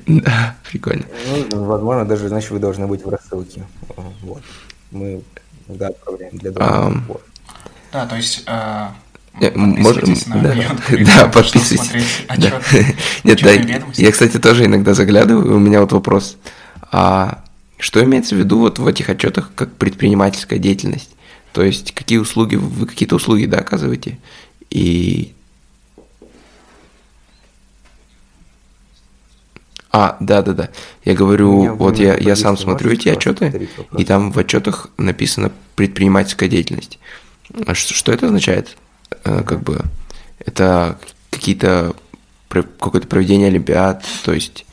Да, прикольно. Ну, возможно, даже, значит, вы должны быть в рассылке. Вот. Мы иногда отправляем для доноров. Да, то есть а, Можем, да, да, подписывайтесь. Да. Нет, да, я, кстати, тоже иногда заглядываю, у меня вот вопрос. А что имеется в виду вот в этих отчетах как предпринимательская деятельность? То есть какие услуги, вы какие-то услуги, да, оказываете? И А, да, да, да. Я говорю, вот я, я сам смотрю эти отчеты, и там в отчетах написано предпринимательская деятельность. А что, что это означает? Э, как бы это какие-то какое-то проведение олимпиад, то есть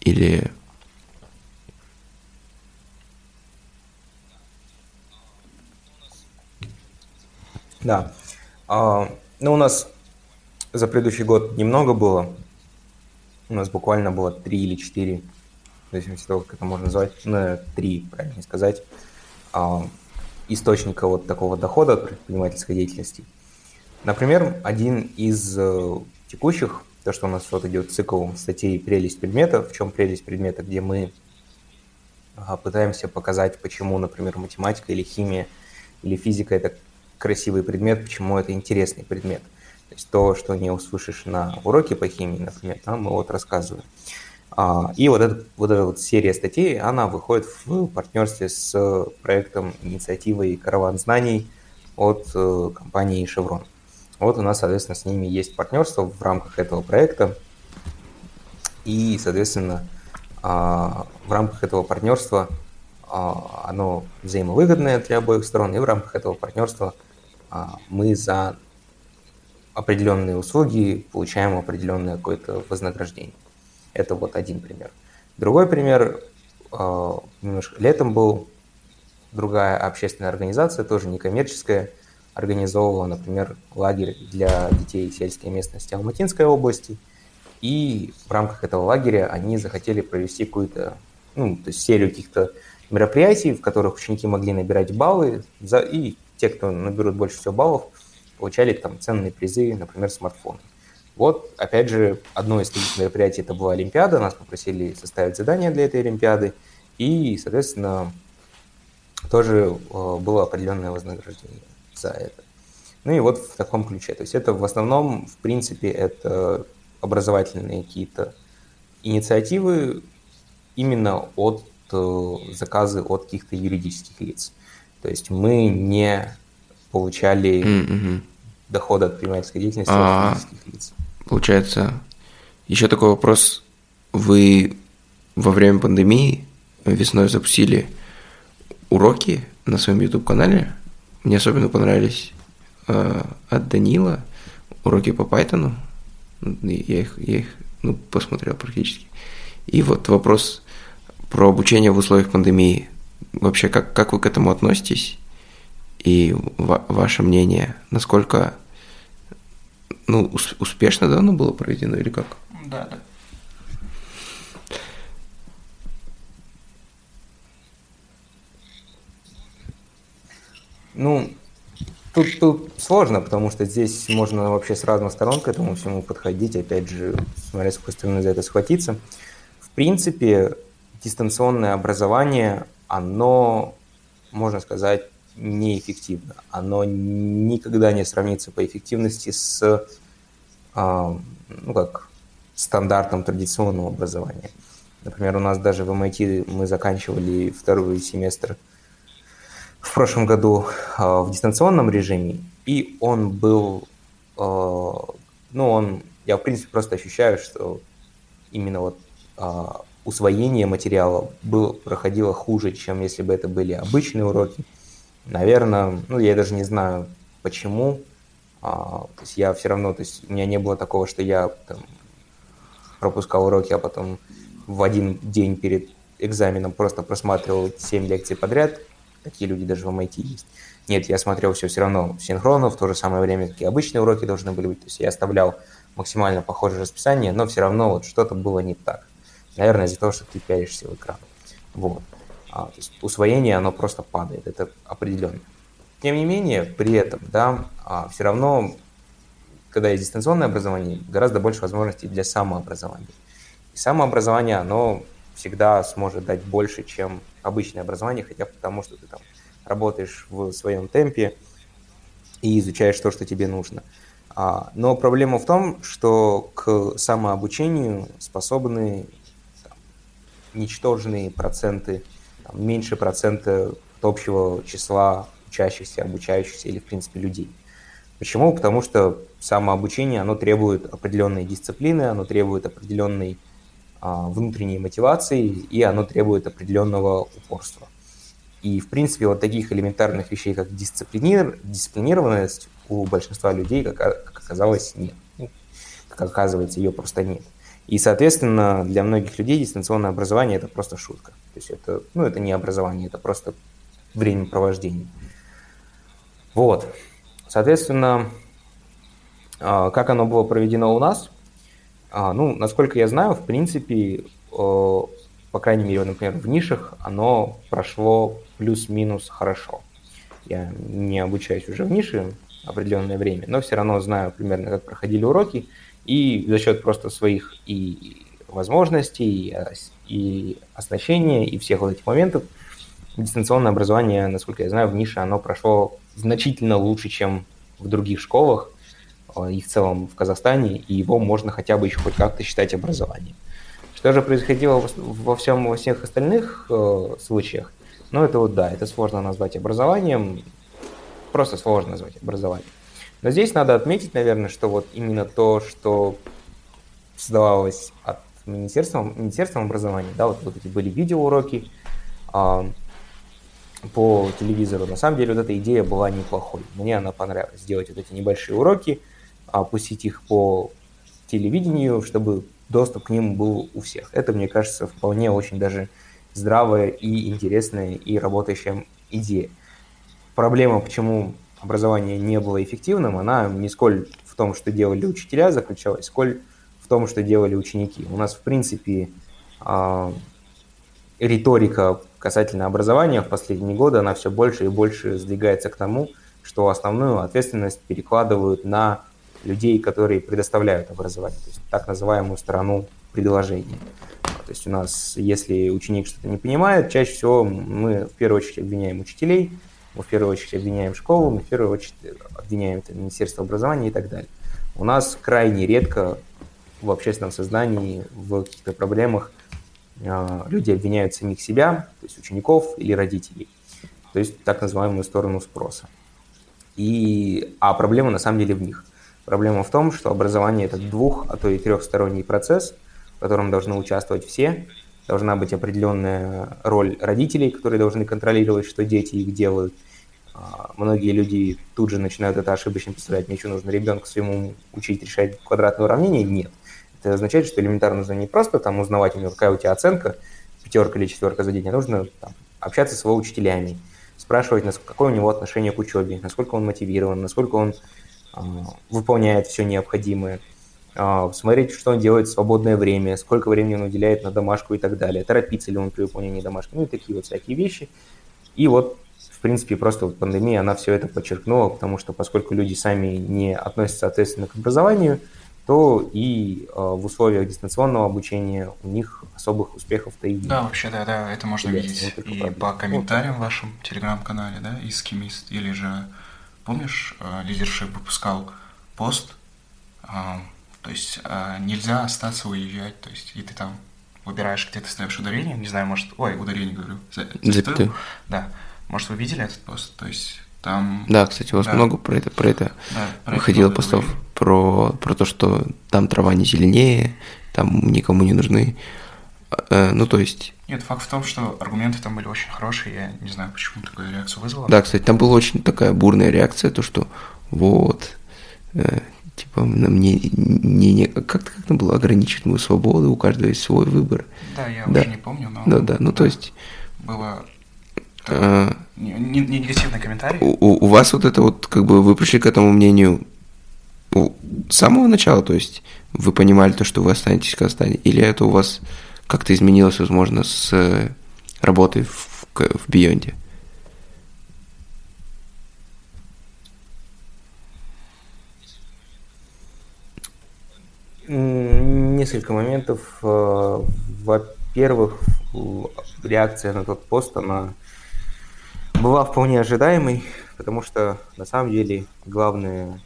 или Да. А, ну, у нас за предыдущий год немного было. У нас буквально было три или четыре, в зависимости от того, как это можно назвать, ну, три, правильно сказать, а, источника вот такого дохода от предпринимательской деятельности – Например, один из э, текущих, то, что у нас вот идет цикл статей «Прелесть предмета», в чем прелесть предмета, где мы пытаемся показать, почему, например, математика или химия или физика – это красивый предмет, почему это интересный предмет. То есть то, что не услышишь на уроке по химии, например, там мы вот рассказываем. А, и вот, этот, вот эта вот серия статей, она выходит в партнерстве с проектом инициативой «Караван знаний» от э, компании «Шеврон». Вот у нас, соответственно, с ними есть партнерство в рамках этого проекта. И, соответственно, а, в рамках этого партнерства а, оно взаимовыгодное для обоих сторон, и в рамках этого партнерства мы за определенные услуги получаем определенное какое-то вознаграждение. Это вот один пример. Другой пример, немножко летом был другая общественная организация, тоже некоммерческая, организовывала, например, лагерь для детей сельской местности Алматинской области. И в рамках этого лагеря они захотели провести какую-то, ну, то есть серию каких-то мероприятий, в которых ученики могли набирать баллы, за, и те, кто наберут больше всего баллов, получали там ценные призы, например, смартфоны. Вот, опять же, одно из таких мероприятий это была Олимпиада, нас попросили составить задание для этой Олимпиады, и, соответственно, тоже э, было определенное вознаграждение за это. Ну и вот в таком ключе. То есть это в основном, в принципе, это образовательные какие-то инициативы именно от э, заказы от каких-то юридических лиц. То есть мы не получали mm-hmm. дохода от предпринимательской деятельности а, от лиц. Получается, еще такой вопрос. Вы во время пандемии весной запустили уроки на своем YouTube-канале, мне особенно понравились э, от Данила уроки по Python. Я их, я их ну, посмотрел практически. И вот вопрос про обучение в условиях пандемии. Вообще, как, как вы к этому относитесь? И ва- ваше мнение, насколько ну, успешно да, оно было проведено или как? Да, да. Ну, тут, тут сложно, потому что здесь можно вообще с разных сторон к этому всему подходить, опять же, смотря с какой стороны за это схватиться. В принципе, дистанционное образование, оно, можно сказать, неэффективно. Оно никогда не сравнится по эффективности с, а, ну как, стандартом традиционного образования. Например, у нас даже в MIT мы заканчивали второй семестр в прошлом году а, в дистанционном режиме, и он был, а, ну, он, я в принципе просто ощущаю, что именно вот усвоение материала было, проходило хуже, чем если бы это были обычные уроки. Наверное, ну, я даже не знаю, почему. то есть я все равно, то есть у меня не было такого, что я там, пропускал уроки, а потом в один день перед экзаменом просто просматривал 7 лекций подряд, Такие люди даже в MIT есть. Нет, я смотрел все все равно синхронно, в то же самое время, как и обычные уроки должны были быть. То есть я оставлял максимально похожее расписание, но все равно вот что-то было не так. Наверное, из-за того, что ты пялишься в экран. Вот. А, то есть усвоение, оно просто падает, это определенно. Тем не менее, при этом, да, а, все равно, когда есть дистанционное образование, гораздо больше возможностей для самообразования. И самообразование, оно всегда сможет дать больше, чем обычное образование, хотя потому что ты там работаешь в своем темпе и изучаешь то, что тебе нужно. А, но проблема в том, что к самообучению способны там, ничтожные проценты, там, меньше процента общего числа учащихся, обучающихся или, в принципе, людей. Почему? Потому что самообучение, оно требует определенной дисциплины, оно требует определенной а, внутренней мотивации, и оно требует определенного упорства. И, в принципе, вот таких элементарных вещей, как дисциплинир... дисциплинированность, у большинства людей, как, как оказалось, нет. Ну, как оказывается, ее просто нет. И, соответственно, для многих людей дистанционное образование – это просто шутка. То есть это, ну, это не образование, это просто времяпровождение. Вот. Соответственно, а, как оно было проведено у нас – а, ну, насколько я знаю, в принципе, по крайней мере, например, в нишах оно прошло плюс-минус хорошо. Я не обучаюсь уже в нише определенное время, но все равно знаю примерно, как проходили уроки, и за счет просто своих и возможностей, и оснащения, и всех вот этих моментов, дистанционное образование, насколько я знаю, в нише оно прошло значительно лучше, чем в других школах, а, и в целом в Казахстане, и его можно хотя бы еще хоть как-то считать образованием. Что же происходило во всем во всех остальных э, случаях? Ну, это вот да, это сложно назвать образованием, просто сложно назвать образованием. Но здесь надо отметить, наверное, что вот именно то, что создавалось от Министерства, Министерством образования, да, вот, вот эти были видеоуроки э, по телевизору, на самом деле вот эта идея была неплохой. Мне она понравилась, сделать вот эти небольшие уроки, опустить их по телевидению, чтобы доступ к ним был у всех. Это, мне кажется, вполне очень даже здравая и интересная и работающая идея. Проблема, почему образование не было эффективным, она не сколь в том, что делали учителя, заключалась, сколь в том, что делали ученики. У нас, в принципе, э, риторика касательно образования в последние годы, она все больше и больше сдвигается к тому, что основную ответственность перекладывают на людей, которые предоставляют образование, то есть так называемую сторону предложения. То есть у нас, если ученик что-то не понимает, чаще всего мы в первую очередь обвиняем учителей, мы в первую очередь обвиняем школу, мы в первую очередь обвиняем это, Министерство образования и так далее. У нас крайне редко в общественном сознании, в каких-то проблемах э, люди обвиняют самих себя, то есть учеников или родителей, то есть так называемую сторону спроса. И, а проблема на самом деле в них – Проблема в том, что образование – это двух, а то и трехсторонний процесс, в котором должны участвовать все. Должна быть определенная роль родителей, которые должны контролировать, что дети их делают. А, многие люди тут же начинают это ошибочно представлять. Мне что, нужно ребенка своему учить решать квадратные уравнения? Нет. Это означает, что элементарно нужно не просто там узнавать у него, какая у тебя оценка, пятерка или четверка за день, а нужно там, общаться с его учителями, спрашивать, какое у него отношение к учебе, насколько он мотивирован, насколько он э, выполняет все необходимое, э, смотреть, что он делает в свободное время, сколько времени он уделяет на домашку и так далее, торопится ли он при выполнении домашки, ну и такие вот всякие вещи. И вот, в принципе, просто вот пандемия, она все это подчеркнула, потому что поскольку люди сами не относятся ответственно к образованию, то и э, в условиях дистанционного обучения у них особых успехов-то и нет. Да, вообще, да, да, это можно Есть, видеть вот и правда. по комментариям вот. в вашем телеграм-канале, да, из Кимист, или же, помнишь, э, лидершип выпускал пост, э, то есть э, нельзя остаться уезжать, то есть и ты там выбираешь, где ты ставишь ударение, не знаю, может, ой, ударение говорю, запятую. Да, может, вы видели этот пост, то есть там... Да, кстати, у вас да. много про это, про это да, про выходило это постов, про, про то, что там трава не зеленее, там никому не нужны. Э, ну, то есть... Нет, факт в том, что аргументы там были очень хорошие, я не знаю, почему такую реакцию вызвала. Да, кстати, там была очень такая бурная реакция, то, что вот, э, типа, мне не, не, как, как было, ограничить мою свободу, у каждого есть свой выбор. Да, я да. уже не помню, но... Да, да, ну, да, то есть... Было а, не, не, негативный комментарий. У, у вас вот это вот, как бы вы пришли к этому мнению с самого начала, то есть вы понимали то, что вы останетесь в Казахстане, или это у вас как-то изменилось, возможно, с э, работой в, в Бионде? Несколько моментов. Э, во-первых, реакция на тот пост, она была вполне ожидаемой, потому что на самом деле главное,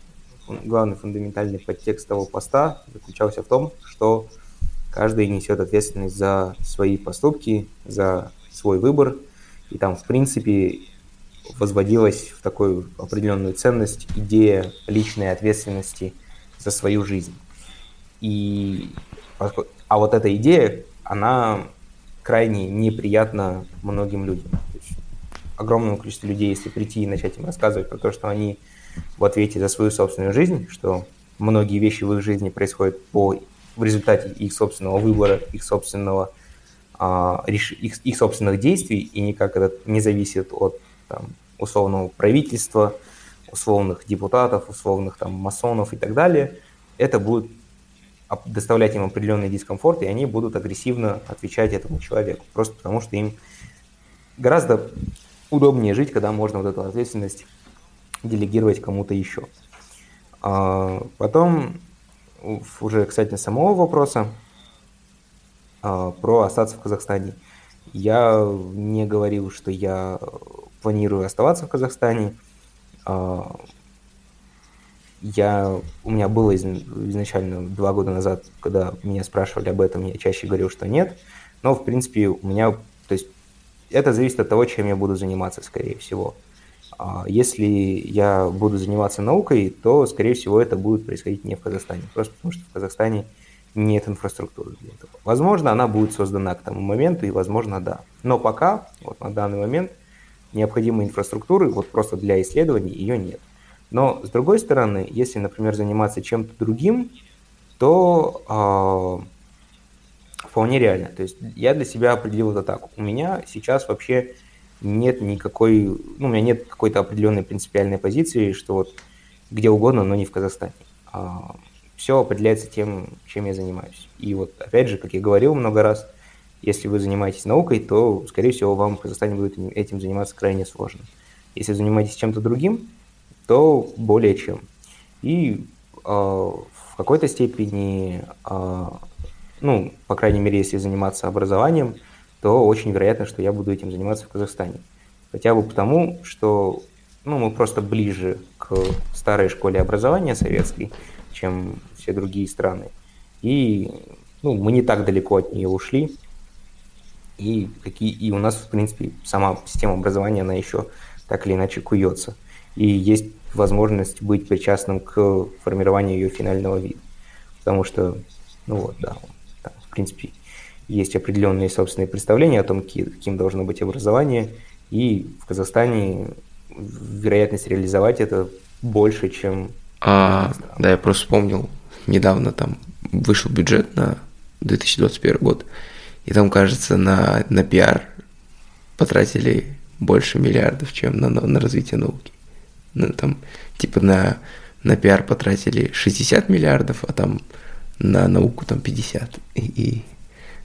главный фундаментальный подтекст того поста заключался в том, что каждый несет ответственность за свои поступки, за свой выбор, и там, в принципе, возводилась в такую определенную ценность идея личной ответственности за свою жизнь. И, а вот эта идея, она крайне неприятна многим людям огромному количеству людей, если прийти и начать им рассказывать про то, что они в ответе за свою собственную жизнь, что многие вещи в их жизни происходят по, в результате их собственного выбора, их собственного а, их, их собственных действий, и никак это не зависит от там, условного правительства, условных депутатов, условных там масонов и так далее, это будет доставлять им определенный дискомфорт, и они будут агрессивно отвечать этому человеку, просто потому что им гораздо удобнее жить, когда можно вот эту ответственность делегировать кому-то еще. А потом, уже кстати, самого вопроса а, про остаться в Казахстане. Я не говорил, что я планирую оставаться в Казахстане. А, я, у меня было изначально два года назад, когда меня спрашивали об этом, я чаще говорил, что нет. Но, в принципе, у меня, то есть это зависит от того, чем я буду заниматься, скорее всего. А если я буду заниматься наукой, то, скорее всего, это будет происходить не в Казахстане, просто потому что в Казахстане нет инфраструктуры для этого. Возможно, она будет создана к тому моменту, и, возможно, да. Но пока, вот на данный момент, необходимой инфраструктуры вот просто для исследований ее нет. Но, с другой стороны, если, например, заниматься чем-то другим, то э, вполне реально. То есть я для себя определил это так. У меня сейчас вообще нет никакой, ну, у меня нет какой-то определенной принципиальной позиции, что вот где угодно, но не в Казахстане. А, все определяется тем, чем я занимаюсь. И вот, опять же, как я говорил много раз, если вы занимаетесь наукой, то, скорее всего, вам в Казахстане будет этим заниматься крайне сложно. Если занимаетесь чем-то другим, то более чем. И э, в какой-то степени э, ну, по крайней мере, если заниматься образованием, то очень вероятно, что я буду этим заниматься в Казахстане. Хотя бы потому, что ну, мы просто ближе к старой школе образования советской, чем все другие страны. И ну, мы не так далеко от нее ушли. И, какие, и у нас, в принципе, сама система образования, она еще так или иначе куется. И есть возможность быть причастным к формированию ее финального вида. Потому что, ну вот, да, принципе, есть определенные собственные представления о том, каким должно быть образование, и в Казахстане вероятность реализовать это больше, чем... А, да, я просто вспомнил, недавно там вышел бюджет на 2021 год, и там, кажется, на, на пиар потратили больше миллиардов, чем на, на, на развитие науки. Ну, там, типа, на, на пиар потратили 60 миллиардов, а там на науку там 50. И, и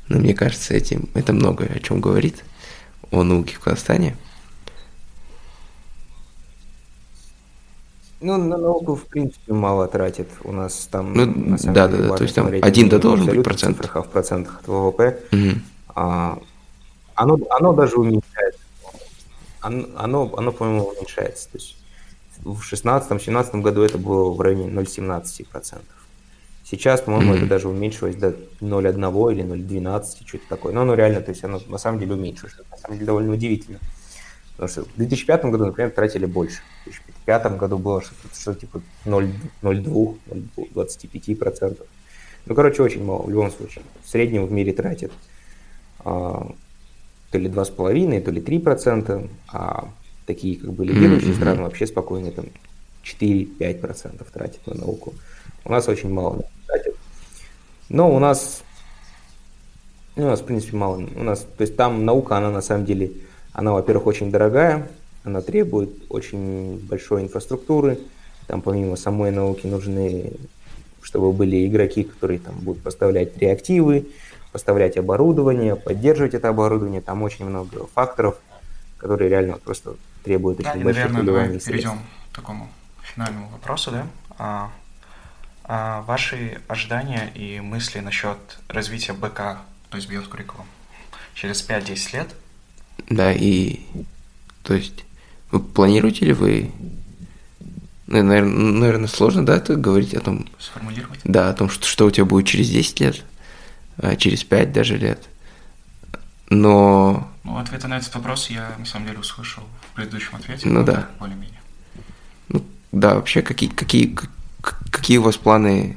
ну, мне кажется, этим, это многое о чем говорит о науке в Казахстане. Ну, на науку, в принципе, мало тратит. У нас там, ну, на самом да, деле, да, да, то есть там один да должен быть процент. В процентах от ВВП. Угу. А, оно, оно даже уменьшается. Оно, оно, оно по-моему, уменьшается. То есть в 2016-2017 году это было в районе 0,17%. Сейчас, по-моему, mm-hmm. это даже уменьшилось до 0,1 или 0,12, что-то такое. Но оно реально, то есть оно на самом деле уменьшилось, на самом деле довольно удивительно. Потому что в 2005 году, например, тратили больше. В 2005 году было что-то, что типа 0,2, 0,25%. Ну, короче, очень мало в любом случае. В среднем в мире тратят а, то ли 2,5, то ли 3%, а такие как бы лидирующие mm-hmm. страны вообще спокойно там 4-5% тратят на науку. У нас очень мало тратят. Но у нас, ну, у нас, в принципе, мало. У нас, то есть там наука, она на самом деле, она, во-первых, очень дорогая, она требует очень большой инфраструктуры. Там помимо самой науки нужны, чтобы были игроки, которые там будут поставлять реактивы, поставлять оборудование, поддерживать это оборудование. Там очень много факторов, которые реально просто требуют очень да, больших наверное, давай перейдем к такому финальному вопросу, да? А, а ваши ожидания и мысли насчет развития БК, то есть биокуррикулум, через 5-10 лет? Да, и то есть вы планируете ли вы наверное, наверное, сложно, да, это говорить о том... Сформулировать? Да, о том, что, что у тебя будет через 10 лет. А, через пять даже лет. Но... Ну, ответы на этот вопрос я, на самом деле, услышал в предыдущем ответе. Ну, да. Более-менее. Ну, да, вообще, какие, какие, какие у вас планы,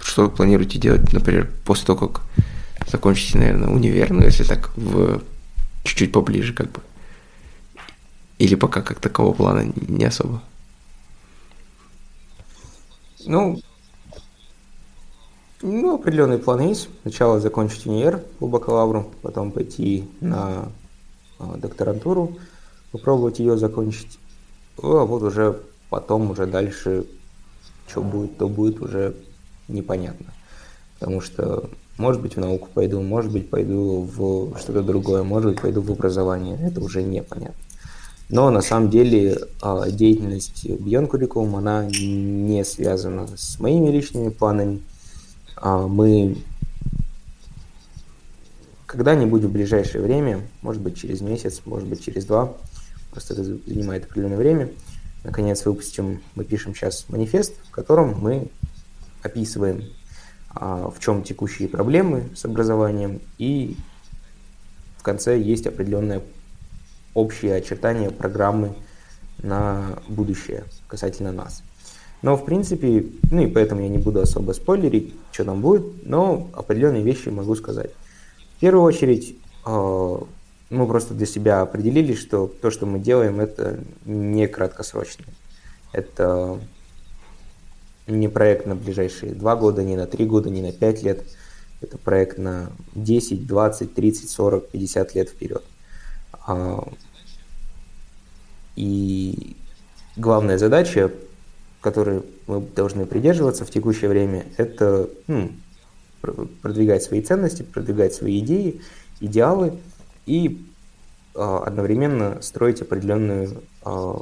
что вы планируете делать, например, после того, как закончите, наверное, универ, ну, если так, в чуть-чуть поближе, как бы. Или пока как такового плана не особо? Ну, ну, определенные планы есть. Сначала закончить универ по бакалавру, потом пойти на а, докторантуру, попробовать ее закончить. А вот уже потом, уже дальше, что будет, то будет уже непонятно. Потому что, может быть, в науку пойду, может быть, пойду в что-то другое, может быть, пойду в образование. Это уже непонятно. Но на самом деле а, деятельность Beyond Curriculum, она не связана с моими личными планами, а, мы когда-нибудь в ближайшее время, может быть через месяц, может быть через два, просто это занимает определенное время, наконец выпустим, мы пишем сейчас манифест, в котором мы описываем, а, в чем текущие проблемы с образованием, и в конце есть определенное общее очертание программы на будущее касательно нас. Но, в принципе, ну и поэтому я не буду особо спойлерить, что там будет, но определенные вещи могу сказать. В первую очередь, э, мы просто для себя определили, что то, что мы делаем, это не краткосрочно. Это не проект на ближайшие два года, не на три года, не на пять лет. Это проект на 10, 20, 30, 40, 50 лет вперед. А, и главная задача которые мы должны придерживаться в текущее время, это ну, продвигать свои ценности, продвигать свои идеи, идеалы и э, одновременно строить определенную, э,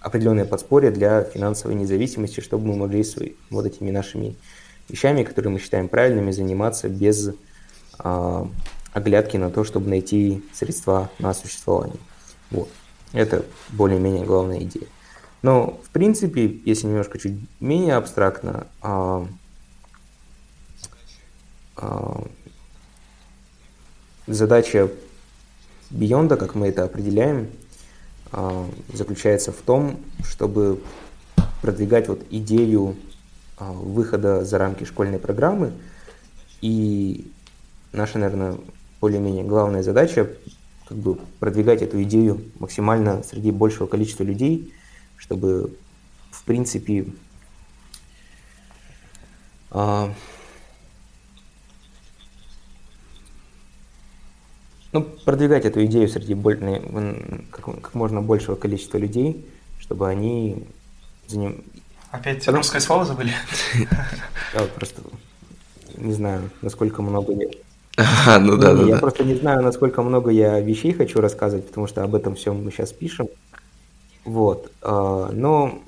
определенное подспорье для финансовой независимости, чтобы мы могли свои, вот этими нашими вещами, которые мы считаем правильными, заниматься без э, оглядки на то, чтобы найти средства на существование. Вот. Это более-менее главная идея. Но, в принципе, если немножко чуть менее абстрактно, а, а, задача Бионда, как мы это определяем, а, заключается в том, чтобы продвигать вот идею а, выхода за рамки школьной программы. И наша, наверное, более-менее главная задача как бы продвигать эту идею максимально среди большего количества людей – чтобы, в принципе, ну, продвигать эту идею среди как, как можно большего количества людей, чтобы они за ним... Опять Потому... русское слово забыли? Я вот просто не знаю, насколько много я... А, ну да, да. Я просто не знаю, насколько много я вещей хочу рассказывать, потому что об этом всем мы сейчас пишем. Вот. А, но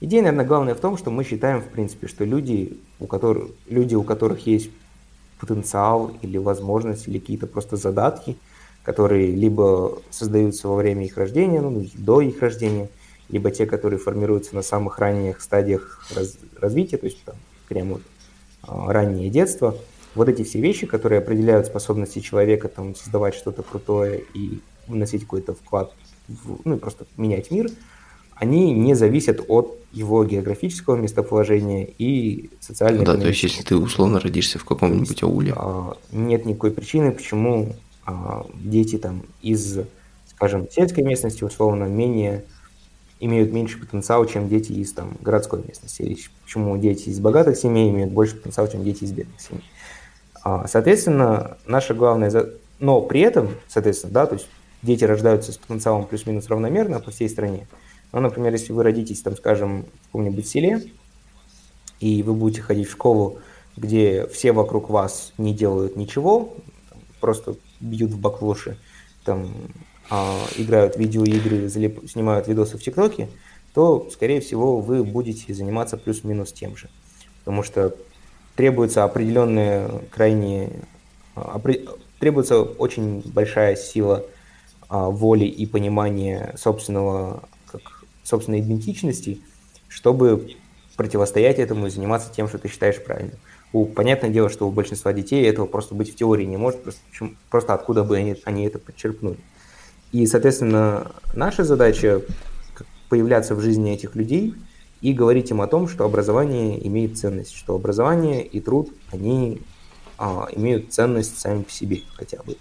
идея, наверное, главная в том, что мы считаем, в принципе, что люди, у которых, люди, у которых есть потенциал или возможность, или какие-то просто задатки, которые либо создаются во время их рождения, ну, до их рождения, либо те, которые формируются на самых ранних стадиях раз, развития, то есть там, прямо вот, а, раннее детство. Вот эти все вещи, которые определяют способности человека там, создавать что-то крутое и вносить какой-то вклад, в, ну, просто менять мир, они не зависят от его географического местоположения и социальной ну, Да, то есть если ты условно родишься в каком-нибудь ауле. А, нет никакой причины, почему а, дети там из, скажем, сельской местности условно менее имеют меньше потенциала, чем дети из там, городской местности. Или почему дети из богатых семей имеют больше потенциала, чем дети из бедных семей. А, соответственно, наша главная... Но при этом, соответственно, да, то есть дети рождаются с потенциалом плюс-минус равномерно по всей стране. Ну, например, если вы родитесь, там, скажем, в каком-нибудь селе, и вы будете ходить в школу, где все вокруг вас не делают ничего, просто бьют в баклуши, там, а, играют в видеоигры, залип, снимают видосы в ТикТоке, то, скорее всего, вы будете заниматься плюс-минус тем же. Потому что требуется определенная крайне... А, требуется очень большая сила а, воли и понимания собственного собственной идентичности, чтобы противостоять этому и заниматься тем, что ты считаешь правильным. У, понятное дело, что у большинства детей этого просто быть в теории не может, просто, просто откуда бы они, они это подчеркнули. И, соответственно, наша задача появляться в жизни этих людей и говорить им о том, что образование имеет ценность, что образование и труд, они а, имеют ценность сами по себе хотя бы.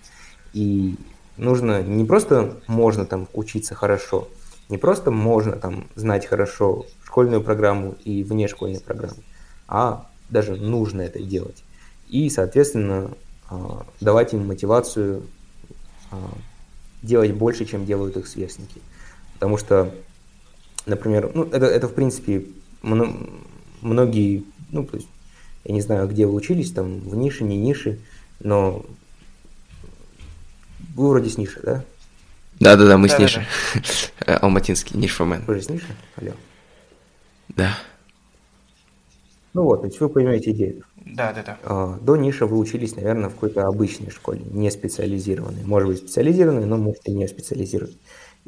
И нужно не просто можно там учиться хорошо, не просто можно там знать хорошо школьную программу и внешкольную программу, а даже нужно это делать. И, соответственно, а, давать им мотивацию а, делать больше, чем делают их сверстники. Потому что, например, ну, это, это в принципе многие, ну, то есть, я не знаю, где вы учились, там, в нише, не нише, но вы вроде с ниши, да? Да-да-да, мы да, с да. Алматинский, Нишфомен. Вы же с Ниши? Алло. Да. Ну вот, то есть вы поймете идею. Да, да, да. До Ниша вы учились, наверное, в какой-то обычной школе, не специализированной. Может быть, специализированной, но можете не специализированной.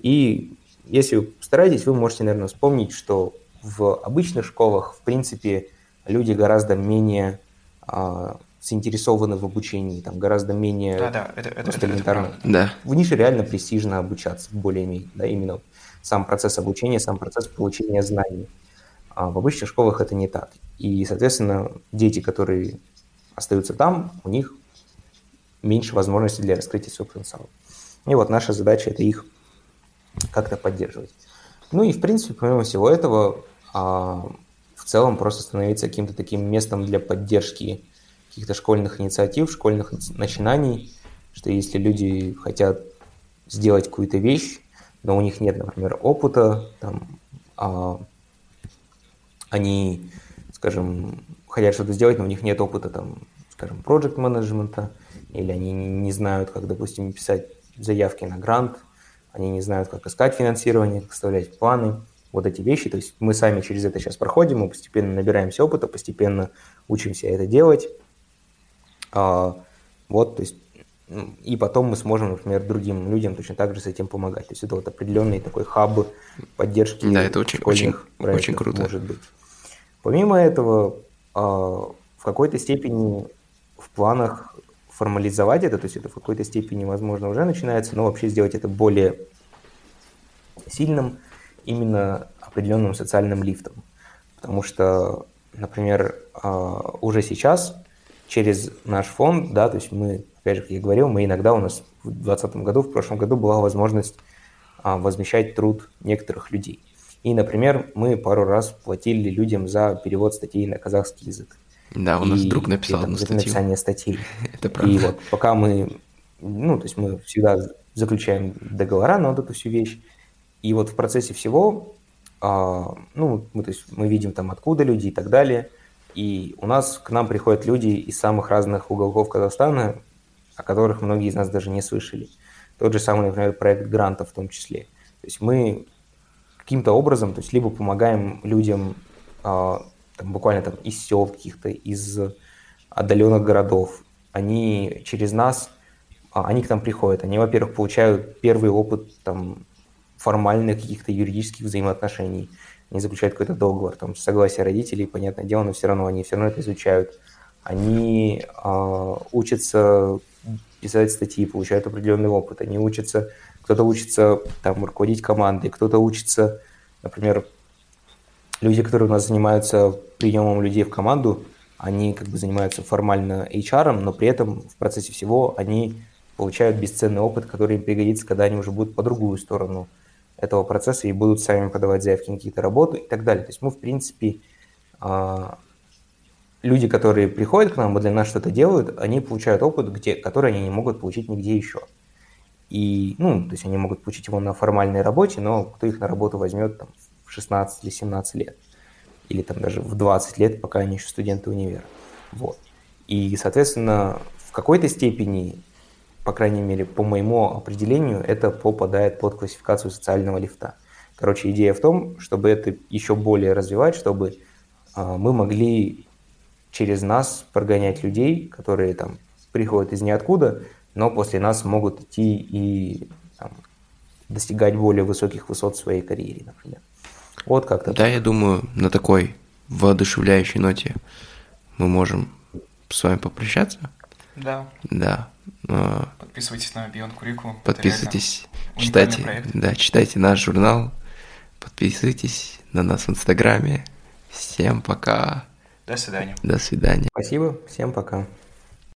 И если вы постараетесь, вы можете, наверное, вспомнить, что в обычных школах, в принципе, люди гораздо менее а, заинтересованы в обучении, там гораздо менее да, да, это, это, это, элементарно. Это да. В нише реально престижно обучаться, более-менее, да, именно сам процесс обучения, сам процесс получения знаний. А в обычных школах это не так. И, соответственно, дети, которые остаются там, у них меньше возможностей для раскрытия своего потенциала. И вот наша задача – это их как-то поддерживать. Ну и, в принципе, помимо всего этого, а, в целом просто становиться каким-то таким местом для поддержки каких-то школьных инициатив, школьных начинаний, что если люди хотят сделать какую-то вещь, но у них нет, например, опыта, там, а, они, скажем, хотят что-то сделать, но у них нет опыта, там, скажем, проект менеджмента или они не знают, как, допустим, писать заявки на грант, они не знают, как искать финансирование, как составлять планы, вот эти вещи. То есть мы сами через это сейчас проходим, мы постепенно набираемся опыта, постепенно учимся это делать. А, вот, то есть, и потом мы сможем, например, другим людям точно так же с этим помогать. То есть это вот определенный такой хаб поддержки. Да, это очень, очень, очень круто. Может быть. Помимо этого, а, в какой-то степени в планах формализовать это, то есть это в какой-то степени, возможно, уже начинается, но вообще сделать это более сильным именно определенным социальным лифтом. Потому что, например, а, уже сейчас через наш фонд, да, то есть мы, опять же, как я говорил, мы иногда у нас в 2020 году, в прошлом году была возможность а, возмещать труд некоторых людей. И, например, мы пару раз платили людям за перевод статей на казахский язык. Да, у нас и, друг написал и, там, одну статью. написание статей. Это правда. И вот пока мы ну, то есть мы всегда заключаем договора на вот эту всю вещь, и вот в процессе всего, а, ну, мы, то есть мы видим там, откуда люди и так далее, и у нас к нам приходят люди из самых разных уголков Казахстана, о которых многие из нас даже не слышали. Тот же самый, например, проект гранта в том числе. То есть мы каким-то образом, то есть либо помогаем людям а, там, буквально там из сел каких-то, из отдаленных городов, они через нас, а, они к нам приходят, они, во-первых, получают первый опыт там формальных каких-то юридических взаимоотношений, они заключают какой-то договор, там, согласие родителей, понятное дело, но все равно они все равно это изучают. Они э, учатся писать статьи, получают определенный опыт. Они учатся, кто-то учится там руководить командой, кто-то учится, например, люди, которые у нас занимаются приемом людей в команду, они как бы занимаются формально HR, но при этом в процессе всего они получают бесценный опыт, который им пригодится, когда они уже будут по другую сторону этого процесса и будут сами подавать заявки на какие-то работы и так далее. То есть мы, в принципе, а, люди, которые приходят к нам и для нас что-то делают, они получают опыт, где, который они не могут получить нигде еще. И, ну, то есть они могут получить его на формальной работе, но кто их на работу возьмет там, в 16 или 17 лет? Или там даже в 20 лет, пока они еще студенты универа. Вот. И, соответственно, в какой-то степени по крайней мере, по моему определению, это попадает под классификацию социального лифта. Короче, идея в том, чтобы это еще более развивать, чтобы э, мы могли через нас прогонять людей, которые там приходят из ниоткуда, но после нас могут идти и там, достигать более высоких высот в своей карьере, например. Вот как-то. Да, я думаю, на такой воодушевляющей ноте мы можем с вами попрощаться. Да. Да. Подписывайтесь на Beyond Curriculum. Подписывайтесь, читайте, да, читайте наш журнал, подписывайтесь на нас в Инстаграме. Всем пока. До свидания. До свидания. Спасибо, всем пока.